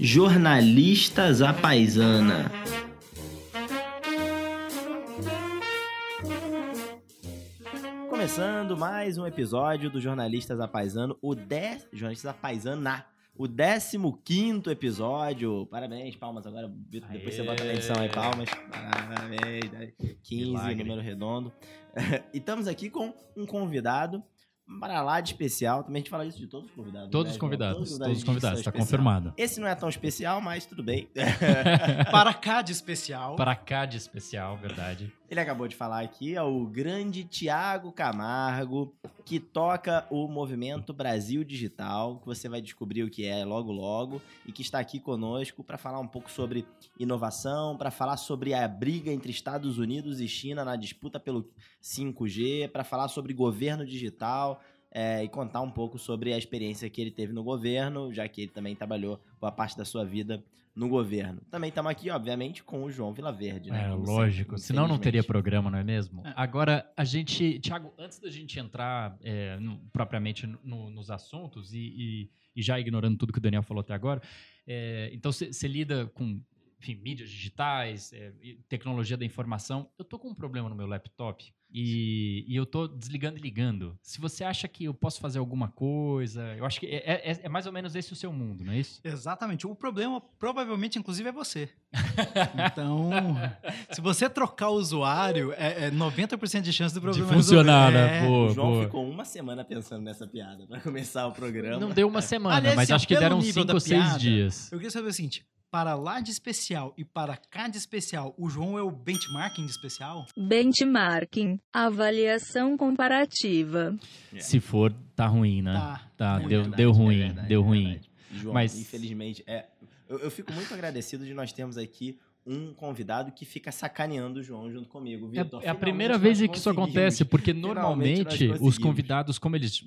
Jornalistas à Paisana. Começando mais um episódio do Jornalistas à Paisano, o 10. Jornalistas à Paisana, o 15 episódio. Parabéns, palmas agora. Vitor, Depois você bota na edição aí, palmas. Parabéns. 15, Milagre. número redondo. e estamos aqui com um convidado para lá de especial. Também a gente fala isso de todos os convidados. Todos né, os convidados, todos os de convidados, são tá especial. confirmado. Esse não é tão especial, mas tudo bem. Para cá de especial. Para cá de especial, verdade. Ele acabou de falar aqui, é o grande Tiago Camargo, que toca o movimento Brasil Digital, que você vai descobrir o que é logo logo, e que está aqui conosco para falar um pouco sobre inovação, para falar sobre a briga entre Estados Unidos e China na disputa pelo 5G, para falar sobre governo digital. É, e contar um pouco sobre a experiência que ele teve no governo, já que ele também trabalhou boa parte da sua vida no governo. Também estamos aqui, obviamente, com o João Vilaverde, né? É, Como lógico. sempre, Senão não teria programa, não é mesmo? É. Agora, a gente. Tiago, antes da gente entrar é, no- propriamente no- nos assuntos e, e- e já ignorando tudo que o Daniel falou até agora, é, então você lida com. Enfim, mídias digitais, é, tecnologia da informação. Eu tô com um problema no meu laptop e, e eu tô desligando e ligando. Se você acha que eu posso fazer alguma coisa, eu acho que é, é- é mais ou menos esse o seu mundo, não é isso? Exatamente. O problema, provavelmente, inclusive, é você. Então, se você trocar o usuário, é, é 90% de chance do problema funcionar, resolver. né? É. Boa, O João boa. ficou uma semana pensando nessa piada pra começar o programa. Não deu uma semana, Aliás, mas acho que deram cinco ou seis piada, dias. Eu queria saber o seguinte: para lá de especial e para cá de especial, o João é o benchmarking de especial? Benchmarking, avaliação comparativa. É. Se for, tá ruim, né? Tá. Tá, deu, verdade, deu é ruim, verdade, deu é ruim. verdade. João, Mas- infelizmente, é, eu, eu fico muito agradecido de nós termos aqui um convidado que fica sacaneando o João junto comigo. É, Vitor, é a primeira vez que isso acontece, porque normalmente os convidados, como eles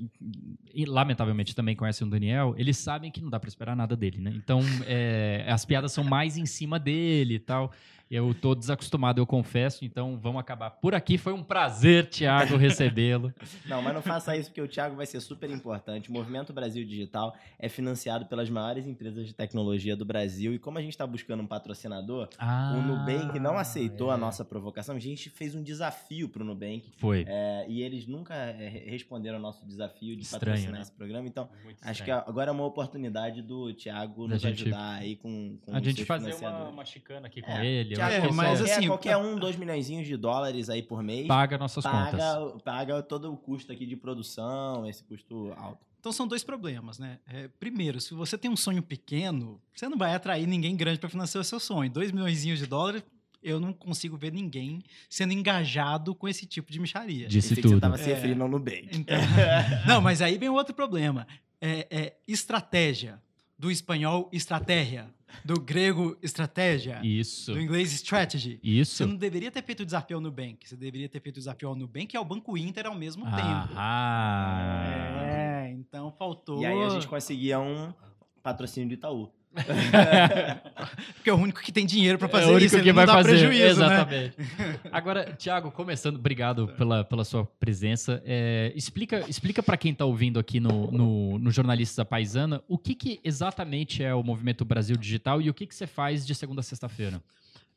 e, lamentavelmente também conhecem o Daniel, eles sabem que não dá pra esperar nada dele, né? Então é, as piadas são mais em cima dele e tal. Eu tô desacostumado, eu confesso, então vamos acabar por aqui. Foi um prazer, Thiago, recebê-lo. Não, mas não faça isso porque o Thiago vai ser super importante. O Movimento Brasil Digital é financiado pelas maiores empresas de tecnologia do Brasil e como a gente está buscando um patrocinador, Ah, o Nubank não aceitou é. a nossa provocação. A gente fez um desafio pro Nubank Foi. é, e eles nunca é, re- responderam ao nosso desafio de Estranho, patrocinar né? esse programa. Então, Muito acho que estranho. agora é uma oportunidade do Thiago nos gente- ajudar aí com, com a gente fazer uma, uma chicana aqui com É, ele. Acho que mas isso é- qualquer, assim, qualquer um, dois milhões de dólares aí por mês paga nossas contas. paga, paga todo o custo aqui de produção, esse custo alto. Então são dois problemas, né? É, primeiro, se você tem um sonho pequeno, você não vai atrair ninguém grande para financiar o seu sonho. Dois milhões de dólares, eu não consigo ver ninguém sendo engajado com esse tipo de micharia. Disse Pensei que tudo. Você tava se É. referindo ao Nubank. Então, não, mas aí vem outro problema. É, é estratégia. Do espanhol, estratégia. Do grego, estratégia. Isso. Do inglês, strategy. Você Isso. não deveria ter feito o desafio ao Nubank. Você deveria ter feito o desafio ao Nubank e ao Banco Inter ao mesmo tempo. Ah. É, então faltou. E aí a gente conseguia um patrocínio do Itaú. Porque é o único que tem dinheiro para É fazer o único isso. ele que não vai dá fazer. prejuízo, né? Exatamente. Agora, Thiago, começando, obrigado pela, pela sua presença. É, explica explica para quem está ouvindo aqui no, no, no Jornalistas da Paisana o que, que exatamente é o Movimento Brasil Digital e o que, que você faz de segunda a sexta-feira.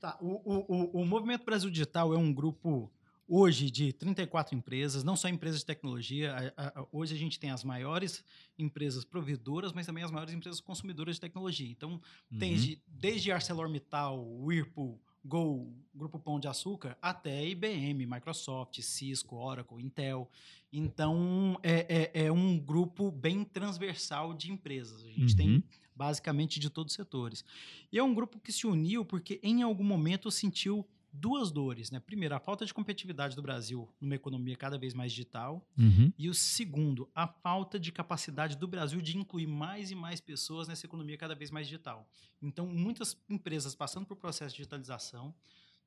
Tá, o, o, o, o Movimento Brasil Digital é um grupo hoje de 34 empresas, não só empresas de tecnologia. a- a- hoje a gente tem as maiores empresas provedoras, mas também as maiores empresas consumidoras de tecnologia. Então, tem Uhum. de- desde ArcelorMittal, Whirlpool, Gol, Grupo Pão de Açúcar, até IBM, Microsoft, Cisco, Oracle, Intel. Então, é, é, é um grupo bem transversal de empresas. A gente Uhum. tem basicamente de todos os setores. E é um grupo que se uniu porque em algum momento sentiu duas dores, né? Primeiro, a falta de competitividade do Brasil numa economia cada vez mais digital, Uhum. e o segundo, a falta de capacidade do Brasil de incluir mais e mais pessoas nessa economia cada vez mais digital. Então, muitas empresas passando por processo de digitalização,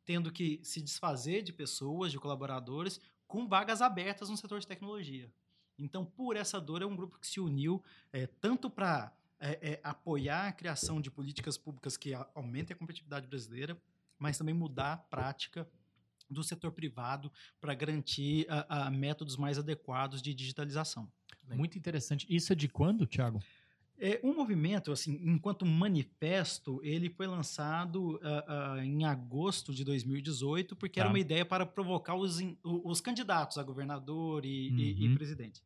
tendo que se desfazer de pessoas, de colaboradores, com vagas abertas no setor de tecnologia. Então, por essa dor, é um grupo que se uniu é, tanto para apoiar a criação de políticas públicas que aumentem a competitividade brasileira, mas também mudar a prática do setor privado para garantir a, a métodos mais adequados de digitalização. Muito interessante. Isso é de quando, Thiago? É, um movimento, assim, enquanto manifesto, ele foi lançado ah, ah, em agosto de 2018, porque era Tá. uma ideia para provocar os, in- os candidatos a governador e, e- e Uhum. presidente.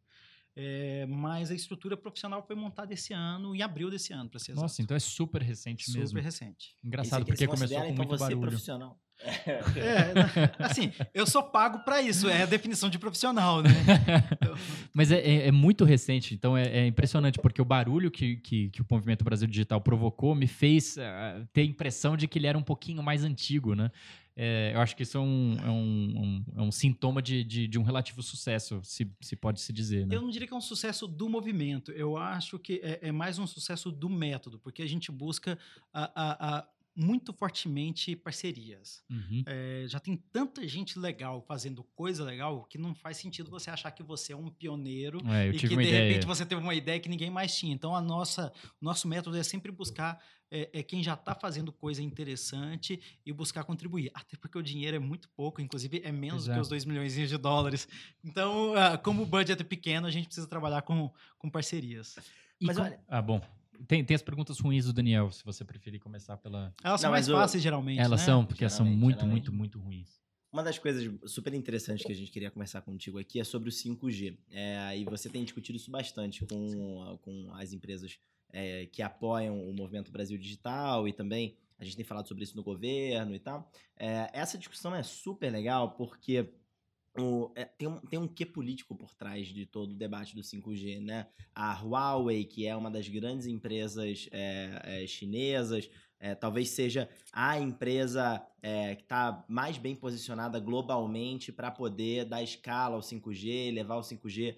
É, mas a estrutura profissional foi montada esse ano, em abril desse ano, para ser Nossa, exato. então é super recente Super mesmo. recente. Engraçado, porque começou com então, muito você barulho. profissional. É, assim, eu sou pago para isso, é a definição de profissional, né? Mas é, é- é muito recente, então é, é impressionante, porque o barulho que, que, que o Movimento Brasil Digital provocou me fez ah, ter a impressão de que ele era um pouquinho mais antigo, né? É, eu acho que isso é um, é um, um- é um sintoma de, de, de um relativo sucesso, se, se pode se dizer, né? Eu não diria que é um sucesso do movimento, eu acho que é, é mais um sucesso do método, porque a gente busca a- a- a- muito fortemente parcerias. Uhum. É, já tem tanta gente legal fazendo coisa legal que não faz sentido você achar que você é um pioneiro É, eu e que de ideia. repente você teve uma ideia que ninguém mais tinha. Então a nossa, o nosso método é sempre buscar é, é quem já está fazendo coisa interessante e buscar contribuir. Até porque o dinheiro é muito pouco, inclusive é menos Pois do que os 2 milhões de dólares. Então, ah, como o budget é pequeno, a gente precisa trabalhar com, com parcerias. E Mas com- olha- Ah, bom. Tem, tem as perguntas ruins do Daniel, se você preferir começar pela. Elas são Não, mais o- fáceis geralmente. Elas né? são, porque elas são muito, geralmente. muito, muito ruins. Uma das coisas super interessantes que a gente queria conversar contigo aqui é sobre o 5G. É, e você tem discutido isso bastante com, com as empresas é, que apoiam o movimento Brasil Digital e também a gente tem falado sobre isso no governo e tal. É, essa discussão é super legal porque o- é, tem, um, tem um quê político por trás de todo o debate do 5G, né? A Huawei, que é uma das grandes empresas é, é, chinesas, é, talvez seja a empresa é, que está mais bem posicionada globalmente para poder dar escala ao 5G, levar o 5G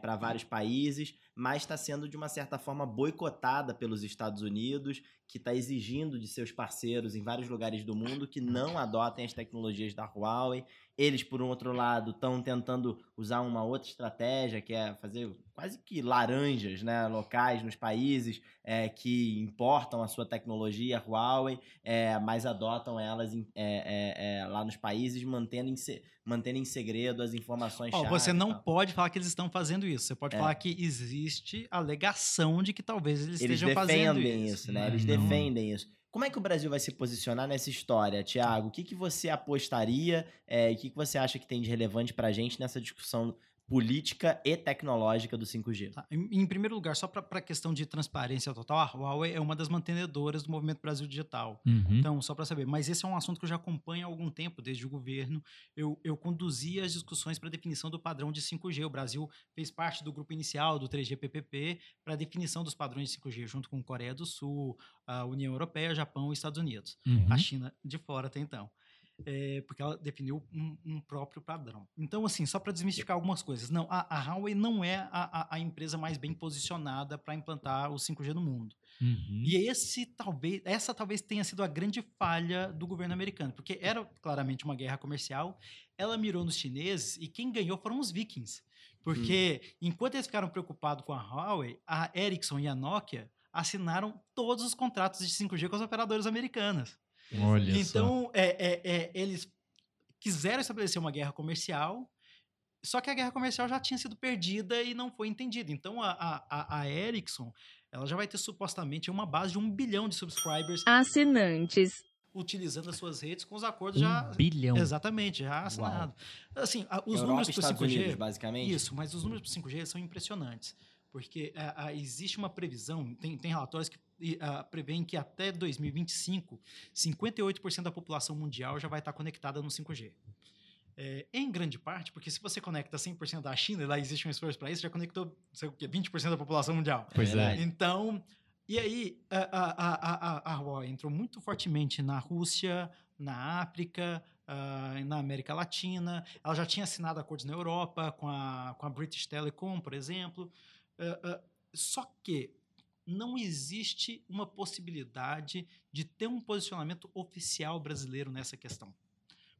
para vários países, mas está sendo de uma certa forma boicotada pelos Estados Unidos, que está exigindo de seus parceiros em vários lugares do mundo que não adotem as tecnologias da Huawei. Eles, por um outro lado, estão tentando usar uma outra estratégia, que é fazer quase que laranjas né, locais nos países é, que importam a sua tecnologia Huawei, é, mas adotam elas em- é, é, é, lá nos países, mantendo em, se- mantendo em segredo as informações chave você não pode falar que eles estão fazendo isso. Você pode É. falar que existe alegação de que talvez eles, Eles estejam fazendo defendem isso. isso, né? Eles Não. defendem isso. Como é que o Brasil vai se posicionar nessa história, Tiago? O que, que você apostaria é, e o que, que você acha que tem de relevante pra gente nessa discussão política e tecnológica do 5G? Tá, Em, em primeiro lugar, só para a questão de transparência total, a Huawei é uma das mantenedoras do movimento Brasil Digital. Uhum. Então, só para saber, mas esse é um assunto que eu já acompanho há algum tempo, desde o governo. Eu, eu conduzi as discussões para definição do padrão de 5G. O Brasil fez parte do grupo inicial do 3GPPP para a definição dos padrões de 5G, junto com Coreia do Sul, a União Europeia, Japão e Estados Unidos. Uhum. A China de fora até então. É, porque ela definiu um, um próprio padrão. Então, assim, só para desmistificar algumas coisas. Não, a, a Huawei não é a, a- a empresa mais bem posicionada para implantar o 5G no mundo. Uhum. E esse talvez, essa talvez tenha sido a grande falha do governo americano, porque era claramente uma guerra comercial. Ela mirou nos chineses e quem ganhou foram os vikings. Porque enquanto eles ficaram preocupados com a Huawei, a Ericsson e a Nokia assinaram todos os contratos de 5G com as operadoras americanas. Olha só. Então, é, é, é, eles quiseram estabelecer uma guerra comercial, só que a guerra comercial já tinha sido perdida e não foi entendida. Então, a, a, a- a Ericsson ela já vai ter supostamente uma base de um bilhão de subscribers Assinantes. utilizando as suas redes com os acordos Um já. bilhão. Exatamente, já assinados. Assim, a- os Europa números para o Estados 5G. Unidos, basicamente? Isso, mas os números para o 5G são impressionantes. Porque ah, ah, existe uma previsão, tem, tem relatórios que prevêem que até 2025, 58% da população mundial já vai estar conectada no 5G. É, em grande parte, porque se você conecta 100% da China, e lá existe um esforço para isso, já conectou sei o quê, 20% da população mundial. Pois é. Então, e aí, a, a, a, a, Huawei entrou muito fortemente na Rússia, na África, ah, na América Latina. Ela já tinha assinado acordos na Europa com a, com a British Telecom, por exemplo. Ah, ah, só que não existe uma possibilidade de ter um posicionamento oficial brasileiro nessa questão.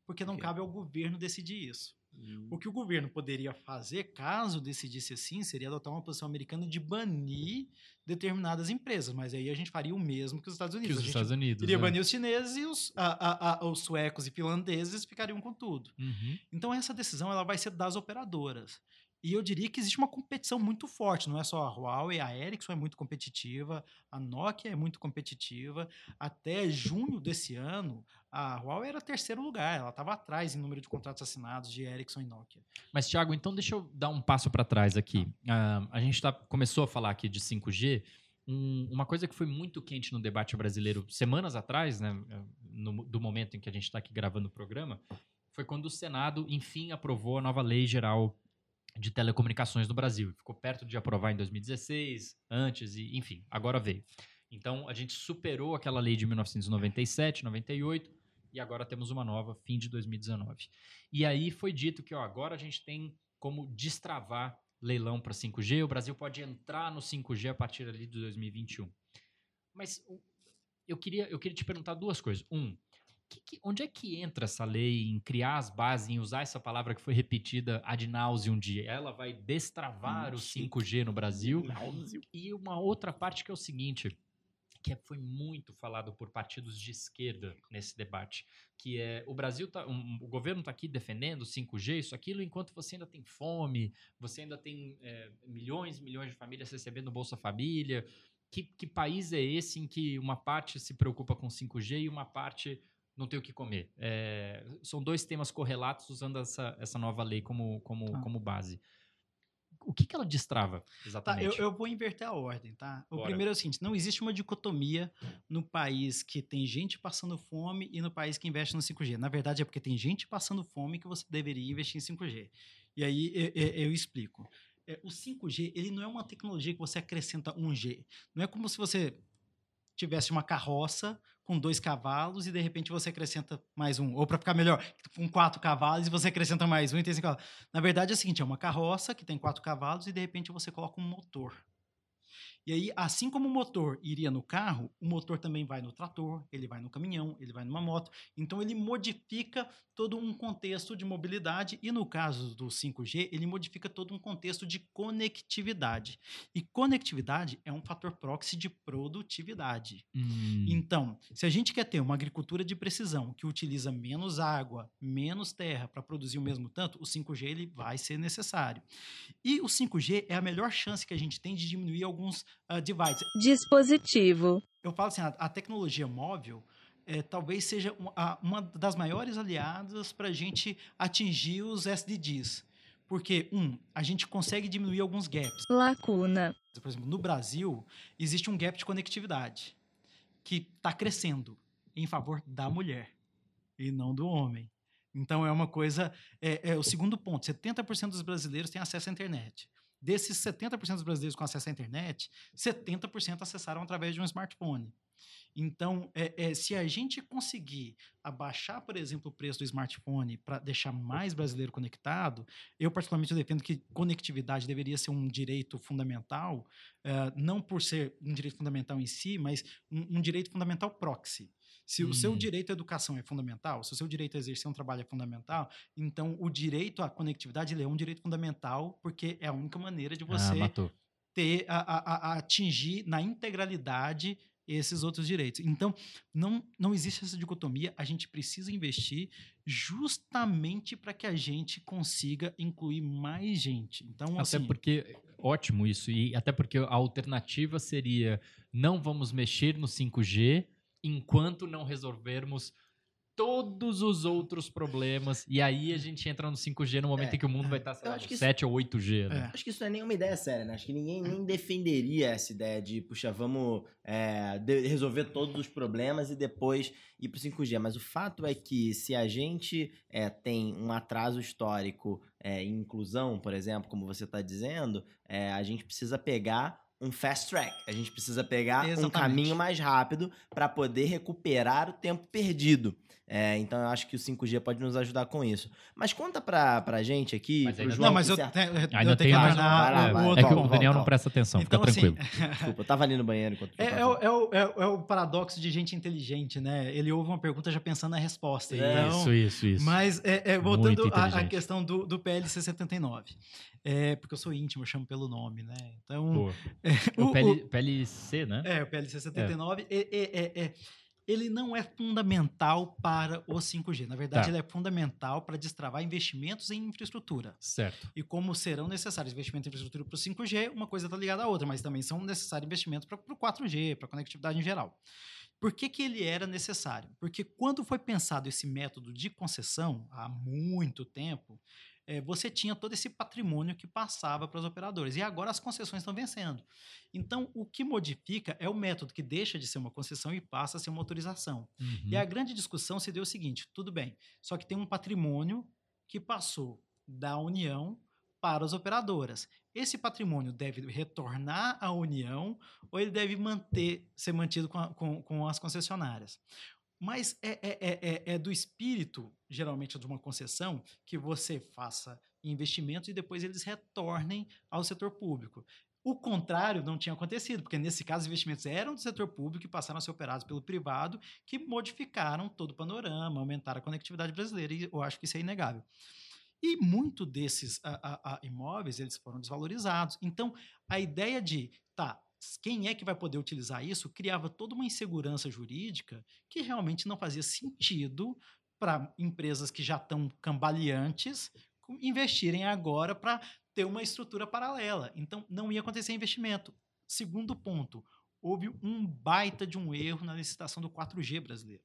Porque não Ok. cabe ao governo decidir isso. Hum. O que o governo poderia fazer, caso decidisse assim, seria adotar uma posição americana de banir determinadas empresas. Mas aí a gente faria o mesmo que os Estados Que Unidos. os a gente Estados Unidos. iria né? banir os chineses e os, a- a- a- os suecos e finlandeses ficariam com tudo. Uhum. Então essa decisão ela vai ser das operadoras. E eu diria que existe uma competição muito forte, não é só a Huawei, a Ericsson é muito competitiva, a Nokia é muito competitiva. Até junho desse ano, a Huawei era terceiro lugar, ela estava atrás em número de contratos assinados de Ericsson e Nokia. Mas, Thiago, então deixa eu dar um passo para trás aqui. Ah, a gente tá, começou a falar aqui de 5G. Um- uma coisa que foi muito quente no debate brasileiro semanas atrás, né, no- do momento em que a gente está aqui gravando o programa, foi quando o Senado, enfim, aprovou a nova lei geral de telecomunicações no Brasil. Ficou perto de aprovar em 2016, antes, e enfim, agora veio. Então, a gente superou aquela lei de 1997, 98, e agora temos uma nova, fim de 2019. E aí foi dito que ó, agora a gente tem como destravar leilão para 5G, o Brasil pode entrar no 5G a partir ali de 2021. Mas eu queria, eu queria te perguntar duas coisas. Um, que- que- onde é que entra essa lei em criar as bases, em usar essa palavra que foi repetida ad nauseum dia? Ela vai destravar Hum, o chique. 5G no Brasil? E uma outra parte que é o seguinte, que é- foi muito falado por partidos de esquerda nesse debate, que é o Brasil tá, um- o governo está aqui defendendo 5G, isso, aquilo, enquanto você ainda tem fome, você ainda tem é, milhões e milhões de famílias recebendo Bolsa Família. Que, que país é esse em que uma parte se preocupa com 5G e uma parte não tem o que comer? É, são dois temas correlatos usando essa, essa nova lei como, como, Tá. como base. O que, que ela destrava, Tá, exatamente? eu, eu vou inverter a ordem, tá? O Bora. primeiro é o seguinte: não existe uma dicotomia no país que tem gente passando fome e no país que investe no 5G. Na verdade, é porque tem gente passando fome que você deveria investir em 5G. E aí eu, eu- eu explico. É, o 5G, ele não é uma tecnologia que você acrescenta 1G. Não é como se você tivesse uma carroça com dois cavalos e de repente você acrescenta mais um. Ou para ficar melhor, com quatro cavalos e você acrescenta mais um e tem cinco cavalos. Na verdade é o seguinte, é uma carroça que tem quatro cavalos e de repente você coloca um motor. E aí, assim como o motor iria no carro, o motor também vai no trator, ele vai no caminhão, ele vai numa moto. Então, ele modifica todo um contexto de mobilidade e, no caso do 5G, ele modifica todo um contexto de conectividade. E conectividade é um fator proxy de produtividade. Hum. Então, se a gente quer ter uma agricultura de precisão que utiliza menos água, menos terra para produzir o mesmo tanto, o 5G ele vai ser necessário. E o 5G é a melhor chance que a gente tem de diminuir alguns ah, divides. dispositivo, Eu falo assim, a, a tecnologia móvel eh, talvez seja um- a- uma das maiores aliadas para a gente atingir os SDGs. Porque, um, a gente consegue diminuir alguns gaps. lacuna, Por exemplo, no Brasil, existe um gap de conectividade que está crescendo em favor da mulher e não do homem. Então, é uma coisa. É, é o segundo ponto: 70% dos brasileiros têm acesso à internet. Desses 70% dos brasileiros com acesso à internet, 70% acessaram através de um smartphone. Então, é, é, se a gente conseguir abaixar, por exemplo, o preço do smartphone para deixar mais brasileiro conectado, eu particularmente defendo que conectividade deveria ser um direito fundamental, eh, não por ser um direito fundamental em si, mas um, um direito fundamental proxy. Se o seu Hum. direito à educação é fundamental, se o seu direito a exercer um trabalho é fundamental, então o direito à conectividade é um direito fundamental, porque é a única maneira de Ah, você matou. ter a- a- a atingir na integralidade esses outros direitos. Então, não, não existe essa dicotomia, a gente precisa investir justamente para que a gente consiga incluir mais gente. Então, Até assim, porque, ótimo isso, e até porque a alternativa seria não vamos mexer no 5G enquanto não resolvermos todos os outros problemas. E aí a gente entra no 5G no momento É, em que o mundo vai estar, sei lá, acho no que isso- 7 ou 8G, né? É. Acho que isso não é nenhuma ideia séria, né? Acho que ninguém nem defenderia essa ideia de, puxa, vamos é, de- resolver todos os problemas e depois ir pro 5G. Mas o fato é que se a gente é, tem um atraso histórico é, em inclusão, por exemplo, como você está dizendo, é, a gente precisa pegar um fast track. A gente precisa pegar um Exatamente. caminho mais rápido para poder recuperar o tempo perdido. É, então eu acho que o 5G pode nos ajudar com isso. Mas conta pra, pra gente aqui, Mas João, não, mas eu, certo- tenho- eu Ainda tenho tem que mais vai. outro É que o Daniel não presta atenção, Então, fica assim, tranquilo. Desculpa, eu tava ali no banheiro enquanto É, é o, é o- é o- é o paradoxo de gente inteligente, né? Ele ouve uma pergunta já pensando na resposta. É. Então, Isso, isso, isso. Mas, é, é, voltando à- questão do, do PLC 79. É, porque eu sou íntimo, eu chamo pelo nome, né? Então, é, O o- PL, PLC, né? É, o PLC 79. É, é, é, é, ele não é fundamental para o 5G. Na verdade, Tá. ele é fundamental para destravar investimentos em infraestrutura. Certo. E como serão necessários investimentos em infraestrutura para o 5G, uma coisa está ligada à outra, mas também são necessários investimentos para o 4G, para a conectividade em geral. Por que, que ele era necessário? Porque quando foi pensado esse método de concessão, há muito tempo, eh, você tinha todo esse patrimônio que passava para os operadores. E agora as concessões estão vencendo. Então, o que modifica é o método que deixa de ser uma concessão e passa a ser uma autorização. Uhum. E a grande discussão se deu o seguinte: tudo bem, só que tem um patrimônio que passou da União para as operadoras. Esse patrimônio deve retornar à União ou ele deve manter, ser mantido com, a- com- com as concessionárias? Mas é, é- é- é- é do espírito, geralmente, de uma concessão, que você faça investimentos e depois eles retornem ao setor público. O contrário não tinha acontecido, porque nesse caso os investimentos eram do setor público e passaram a ser operados pelo privado, que modificaram todo o panorama, aumentaram a conectividade brasileira, e eu acho que isso é inegável. E muito desses ah, ah, ah, imóveis, eles foram desvalorizados. Então, a ideia de, tá, quem é que vai poder utilizar isso, criava toda uma insegurança jurídica que realmente não fazia sentido para empresas que já estão cambaleantes investirem agora para ter uma estrutura paralela. Então, não ia acontecer investimento. Segundo ponto, houve um baita de um erro na licitação do 4G brasileiro.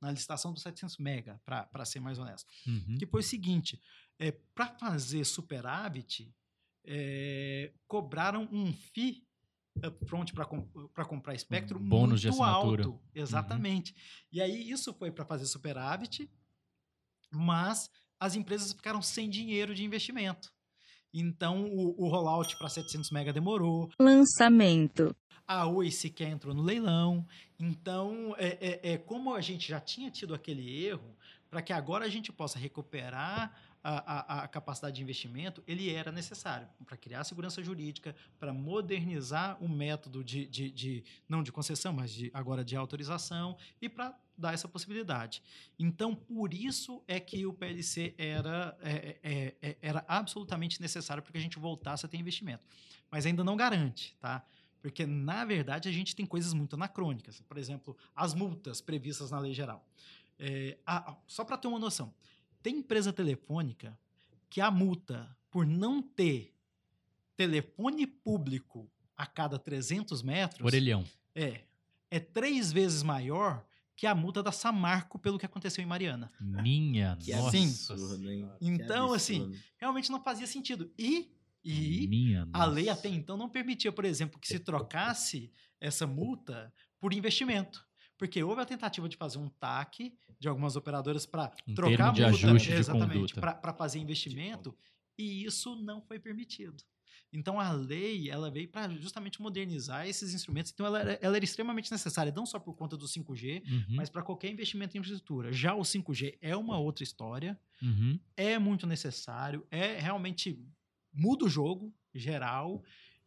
Na licitação do 700 mega, para ser mais honesto. Uhum. Que foi o seguinte, é, para fazer superávit, é, cobraram um FII upfront para comprar espectro Um bônus de muito assinatura. alto. Exatamente. E aí isso foi para fazer superávit, mas as empresas ficaram sem dinheiro de investimento. Então o, o rollout para 700 mega demorou, lançamento, a Oi sequer entrou no leilão. Então, é, é, é como a gente já tinha tido aquele erro, para que agora a gente possa recuperar a, a, capacidade de investimento, ele era necessário para criar segurança jurídica, para modernizar o método de, de, de- não de concessão, mas de, agora de autorização, e para dar essa possibilidade. Então, por isso é que o PLC era, é, é, é, era absolutamente necessário para que a gente voltasse a ter investimento. Mas ainda não garante, tá? Porque, na verdade, a gente tem coisas muito anacrônicas. Por exemplo, as multas previstas na lei geral. É, a- só para ter uma noção, tem empresa telefônica que a multa por não ter telefone público a cada 300 metros Orelhão. é, é três vezes maior que a multa da Samarco pelo que aconteceu em Mariana. Minha Que nossa. Sim. absurdo, hein? Que Então, assim. Realmente não fazia sentido. E, e Minha a lei nossa. até então não permitia, por exemplo, que se trocasse essa multa por investimento. Porque houve a tentativa de fazer um TAC de algumas operadoras para Um trocar de multa, ajuste de exatamente, para fazer investimento, e isso não foi permitido. Então a lei ela veio para justamente modernizar esses instrumentos. Então ela era, ela era extremamente necessária, não só por conta do 5G, Uhum, mas para qualquer investimento em infraestrutura. Já o 5G é uma outra história uhum. é muito necessário, é realmente muda o jogo geral.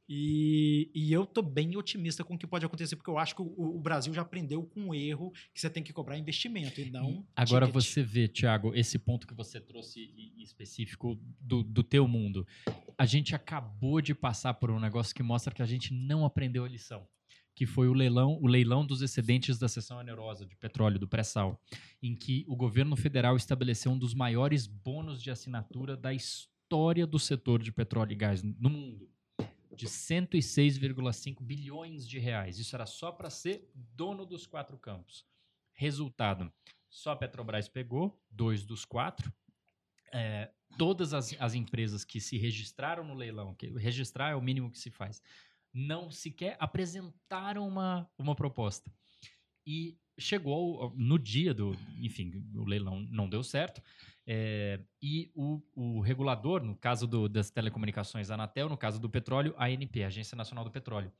E, e eu tô bem otimista com o que pode acontecer, porque eu acho que o, o Brasil já aprendeu com o erro que você tem que cobrar investimento e não. Agora ticket. você vê, Thiago, esse ponto que você trouxe em em específico do, do teu mundo. A gente acabou de passar por um negócio que mostra que a gente não aprendeu a lição. Que foi o leilão, o leilão dos excedentes da seção onerosa de petróleo do pré-sal, em que o governo federal estabeleceu um dos maiores bônus de assinatura da história do setor de petróleo e gás no mundo, de 106,5 bilhões de reais. Isso era só para ser dono dos quatro campos. Resultado: só a Petrobras pegou, dois dos quatro. É, todas as, as empresas que se registraram no leilão, que registrar é o mínimo que se faz, não sequer apresentaram uma, uma proposta. E chegou no dia do. Enfim, o leilão não deu certo. É, e o, o regulador, no caso do- das telecomunicações, a Anatel, no caso do petróleo, a ANP, Agência Nacional do Petróleo.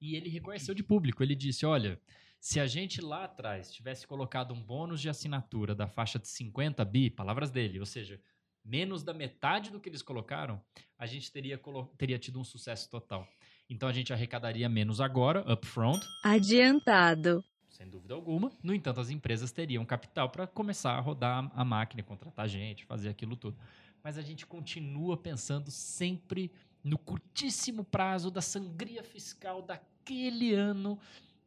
E ele reconheceu de público. Ele disse: olha, se a gente lá atrás tivesse colocado um bônus de assinatura da faixa de 50 bi, palavras dele, ou seja, menos da metade do que eles colocaram, a gente teria, teria tido um sucesso total. Então a gente arrecadaria menos agora, upfront, adiantado, sem dúvida alguma. No entanto, as empresas teriam capital para começar a rodar a máquina, contratar gente, fazer aquilo tudo. Mas a gente continua pensando sempre no curtíssimo prazo da sangria fiscal daquele ano,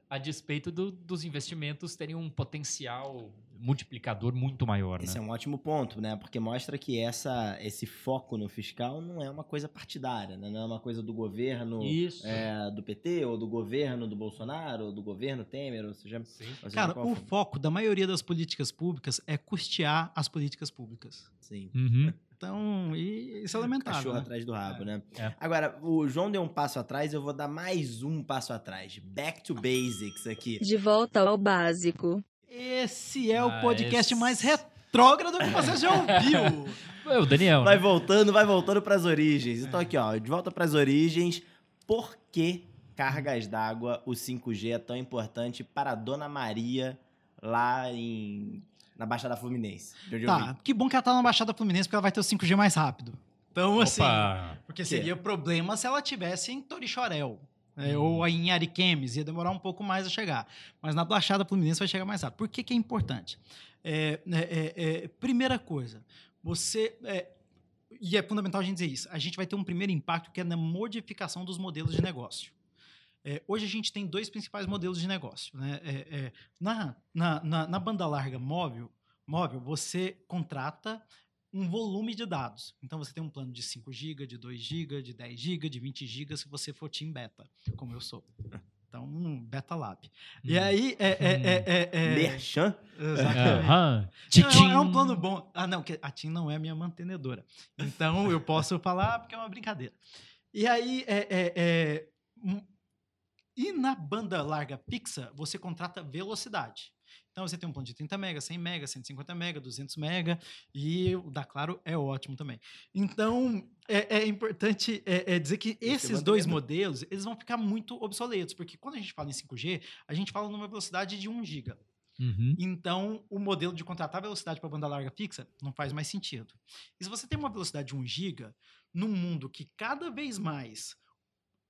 a despeito do- dos investimentos terem um potencial multiplicador muito maior, Esse é né? um ótimo ponto, né? Porque mostra que essa, esse foco no fiscal não é uma coisa partidária, né? Não é uma coisa do governo Isso. é, do PT, ou do governo do Bolsonaro, ou do governo Temer, ou seja... Sim. ou seja Cara, o foco da maioria das políticas públicas é custear as políticas públicas. Sim. Uhum. Então, isso é lamentável. Cachorro né? atrás do rabo, né? É. Agora, o João deu um passo atrás, eu vou dar mais um passo atrás. Back to basics aqui. De volta ao básico. Esse é o podcast esse- mais retrógrado que você já ouviu. É o Daniel, Vai né? voltando, vai voltando pras origens. Então aqui, ó, de volta pras origens. Por que cargas d'água o 5G é tão importante para a Dona Maria lá em na Baixada Fluminense? Tá, que bom que ela tá na Baixada Fluminense, porque ela vai ter o 5G mais rápido. Então, assim, Opa! porque Que? seria problema se ela tivesse em Torixorel. Né, Hum. Ou em Ariquemes, ia demorar um pouco mais a chegar. Mas na Baixada Fluminense vai chegar mais rápido. Por que, que é importante? É, é, é, é, primeira coisa, você. é, e é fundamental a gente dizer isso. A gente vai ter um primeiro impacto que é na modificação dos modelos de negócio. É, hoje a gente tem dois principais modelos de negócio. Né? É, é, na, na, na, na banda larga móvel, móvel, você contrata um volume de dados. Então você tem um plano de 5 GB, de 2 GB, de 10 GB, de 20 GB, se você for Team Beta, como eu sou. Então, um Beta Lab. E Hum. aí, é. é, é, é, é- Merchan? Exatamente. Aham. Não, é um plano bom. Ah, não, que a TIM não é minha mantenedora. Então eu posso falar porque é uma brincadeira. E aí, é, é, é, hum, e na banda larga Pixa, você contrata velocidade. Então você tem um plano de 30 mega, 100 mega, 150 mega, 200 mega e o da Claro é ótimo também. Então é, é importante é, é dizer que esses dois modelos eles vão ficar muito obsoletos, porque quando a gente fala em 5G, a gente fala numa velocidade de 1 giga. Uhum. Então, o modelo de contratar velocidade para banda larga fixa não faz mais sentido. E se você tem uma velocidade de 1 GB, num mundo que cada vez mais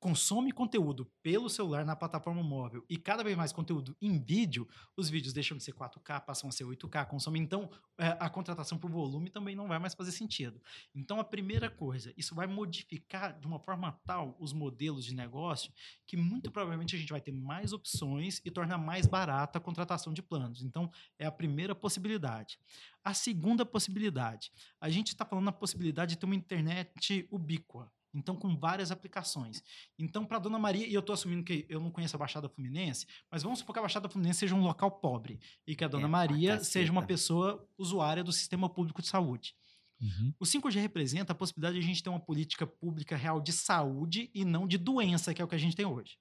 consome conteúdo pelo celular na plataforma móvel e cada vez mais conteúdo em vídeo, os vídeos deixam de ser 4K, passam a ser 8K, consomem. Então, é, a contratação por volume também não vai mais fazer sentido. Então, a primeira coisa, isso vai modificar de uma forma tal os modelos de negócio que muito provavelmente a gente vai ter mais opções e tornar mais barata a contratação de planos. Então, é a primeira possibilidade. A segunda possibilidade, a gente está falando na possibilidade de ter uma internet ubíqua. Então, com várias aplicações. Então, para Dona Maria, e eu estou assumindo que eu não conheço a Baixada Fluminense, mas vamos supor que a Baixada Fluminense seja um local pobre e que a Dona É, Maria seja uma caceta. pessoa usuária do sistema público de saúde. Uhum. O 5G representa a possibilidade de a gente ter uma política pública real de saúde e não de doença, que é o que a gente tem hoje.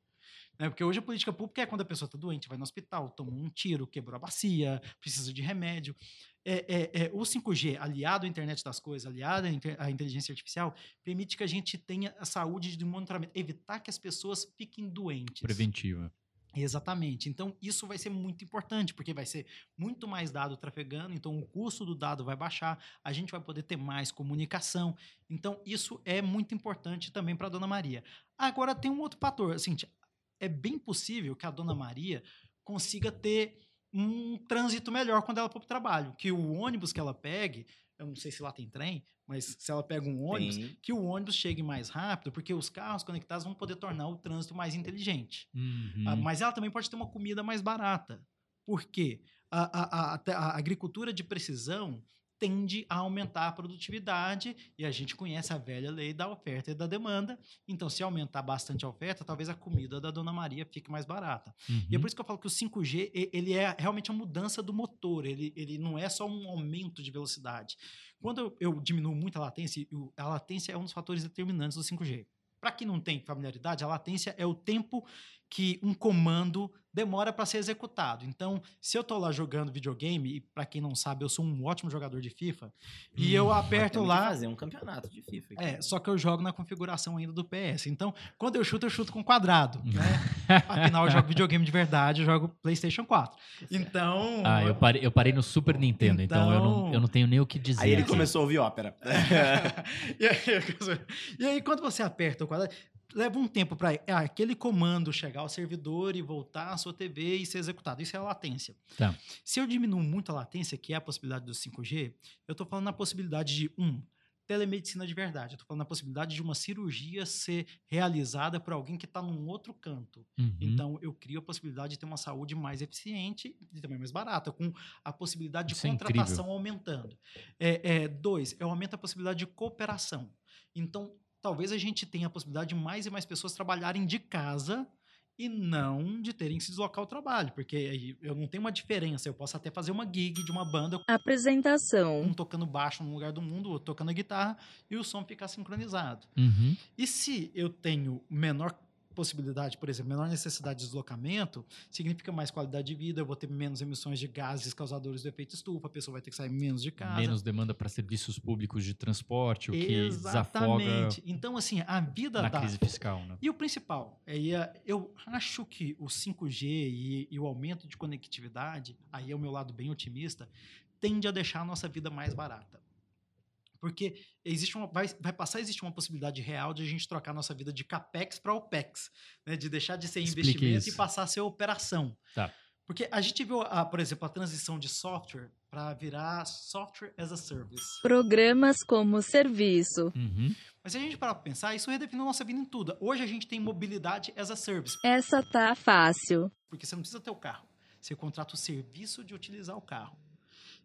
Né? Porque hoje a política pública é quando a pessoa está doente, vai no hospital, toma um tiro, quebrou a bacia, precisa de remédio. É, é, é, o 5G, aliado à internet das coisas, aliado à, inte- à inteligência artificial, permite que a gente tenha a saúde de monitoramento, evitar que as pessoas fiquem doentes. Preventiva. Exatamente. Então, isso vai ser muito importante, porque vai ser muito mais dado trafegando, então o custo do dado vai baixar, a gente vai poder ter mais comunicação. Então, isso é muito importante também para a Dona Maria. Agora, tem um outro fator. Assim, é bem possível que a Dona Maria consiga ter um trânsito melhor quando ela for para o trabalho. Que o ônibus que ela pegue, eu não sei se lá tem trem, mas se ela pega um ônibus, Tem. que o ônibus chegue mais rápido, porque os carros conectados vão poder tornar o trânsito mais inteligente. Uhum. Ah, mas ela também pode ter uma comida mais barata. Por quê? A, a- a- a agricultura de precisão tende a aumentar a produtividade e a gente conhece a velha lei da oferta e da demanda. Então, se aumentar bastante a oferta, talvez a comida da Dona Maria fique mais barata. E é Uhum. por isso que eu falo que o 5G e- ele é realmente a mudança do motor, ele, ele não é só um aumento de velocidade. Quando eu, eu diminuo muito a latência, a latência é um dos fatores determinantes do 5G. Para quem não tem familiaridade, a latência é o tempo que um comando demora para ser executado. Então, se eu estou lá jogando videogame, e para quem não sabe, eu sou um ótimo jogador de FIFA, e eu Hum, aperto lá. fazer um campeonato de FIFA. aqui. É, só que eu jogo na configuração ainda do PS. Então, quando eu chuto, eu chuto com quadrado. Né? Afinal, eu jogo videogame de verdade, eu jogo PlayStation 4. Então. Ah, eu parei, eu parei no Super Nintendo, então, eu, não, Então- eu não tenho nem o que dizer. Aí ele aqui. começou a ouvir ópera. e, aí, e aí, quando você aperta o quadrado, leva um tempo para aquele comando chegar ao servidor e voltar à sua TV e ser executado. Isso é a latência. Tá. Se eu diminuo muito a latência, que é a possibilidade do 5G, eu estou falando na possibilidade de, um, telemedicina de verdade. Eu estou falando da possibilidade de uma cirurgia ser realizada por alguém que está num outro canto. Uhum. Então, eu crio a possibilidade de ter uma saúde mais eficiente e também mais barata, com a possibilidade de Isso é contratação aumentando. É, é, dois, eu aumento a possibilidade de cooperação. Então, talvez a gente tenha a possibilidade de mais e mais pessoas trabalharem de casa e não de terem que se deslocar ao trabalho, porque aí eu não tenho uma diferença. Eu posso até fazer uma gig de uma banda, Apresentação. um tocando baixo num lugar do mundo, outro tocando guitarra, e o som ficar sincronizado. Uhum. E se eu tenho menor possibilidade, por exemplo, menor necessidade de deslocamento, significa mais qualidade de vida, eu vou ter menos emissões de gases causadores do efeito estufa, a pessoa vai ter que sair menos de casa. Menos demanda para serviços públicos de transporte, o que desafoga Exatamente. Então, assim, a vida na da... crise fiscal, né? E o principal, aí é, eu acho que o 5G e, e o aumento de conectividade, aí é o meu lado bem otimista, tende a deixar a nossa vida mais barata. Porque existe uma, vai, vai passar a existir uma possibilidade real de a gente trocar a nossa vida de capex para opex, né? de deixar de ser Explique investimento e isso. passar a ser operação. Tá. Porque a gente viu, a, por exemplo, a transição de software para virar software as a service. Programas como serviço. Uhum. Mas se a gente parar para pensar, isso redefine a nossa vida em tudo. Hoje a gente tem mobilidade as a service. Essa tá fácil. porque você não precisa ter o carro. Você contrata o serviço de utilizar o carro.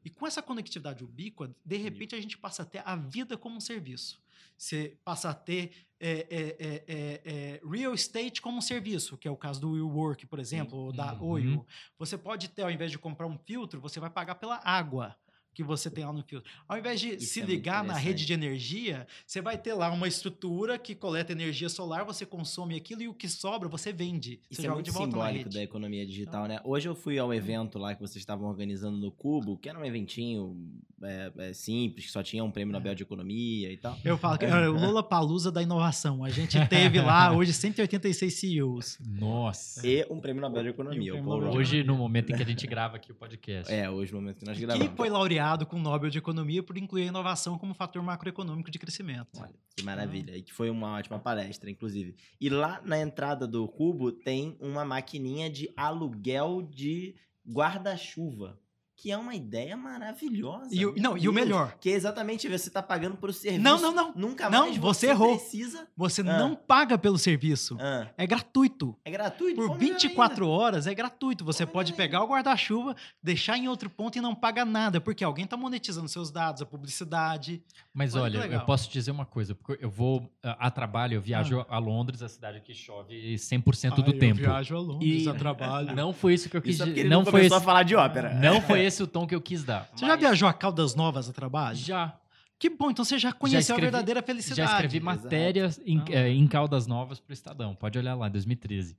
E com essa conectividade ubíqua, de repente a gente passa a ter a vida como um serviço. Você passa a ter é, é, é, é, é, real estate como um serviço, que é o caso do WeWork, por exemplo, ou da Uhum. Oio. Você pode ter, ao invés de comprar um filtro, você vai pagar pela água que você tem lá no filtro. Ao invés de Isso se é ligar na rede de energia, você vai ter lá uma estrutura que coleta energia solar, você consome aquilo e o que sobra você vende. Isso você é joga muito de volta na simbólico da economia digital, né? Hoje eu fui ao evento lá que vocês estavam organizando no Cubo, que era um eventinho é, é, simples, que só tinha um prêmio Nobel de Economia e tal. Eu falo que é o Lula Palusa da inovação. A gente teve lá hoje 186 CEOs. Nossa. E um prêmio Nobel de Economia. um o prêmio Nobel de. Hoje, no momento em que a gente grava aqui o podcast. É, hoje no momento que nós Que gravamos. foi laureado com o Nobel de Economia por incluir a inovação como fator macroeconômico de crescimento. Olha, que maravilha. E que foi uma ótima palestra, inclusive. E lá na entrada do Cubo tem uma maquininha de aluguel de guarda-chuva. Que é uma ideia maravilhosa. E o- não, e o melhor. Que é exatamente você tá pagando por serviço. Não, não, não. Nunca Não, mais você você, errou. precisa. Você Ah. não paga pelo serviço. Ah, É gratuito. é gratuito? Por Pô, melhor 24 ainda. horas é gratuito. Você Pô, pode pegar o guarda-chuva, deixar em outro ponto e não paga nada, porque alguém está monetizando seus dados, a publicidade. Mas Olha eu posso dizer uma coisa, porque eu vou a, a trabalho, eu viajo a Londres, a cidade que chove 100% do tempo. viajo a Londres, E- a trabalho. Não foi isso que eu quis Isso é porque dizer. não, Não foi a falar de ópera. não foi esse o tom que eu quis dar. Você já Mas viajou a Caldas Novas a trabalho? Já. Que bom, então você já conheceu escrevi- a verdadeira felicidade. Já escrevi matérias em, Ah. em Caldas Novas pro Estadão. Pode olhar lá, 2013.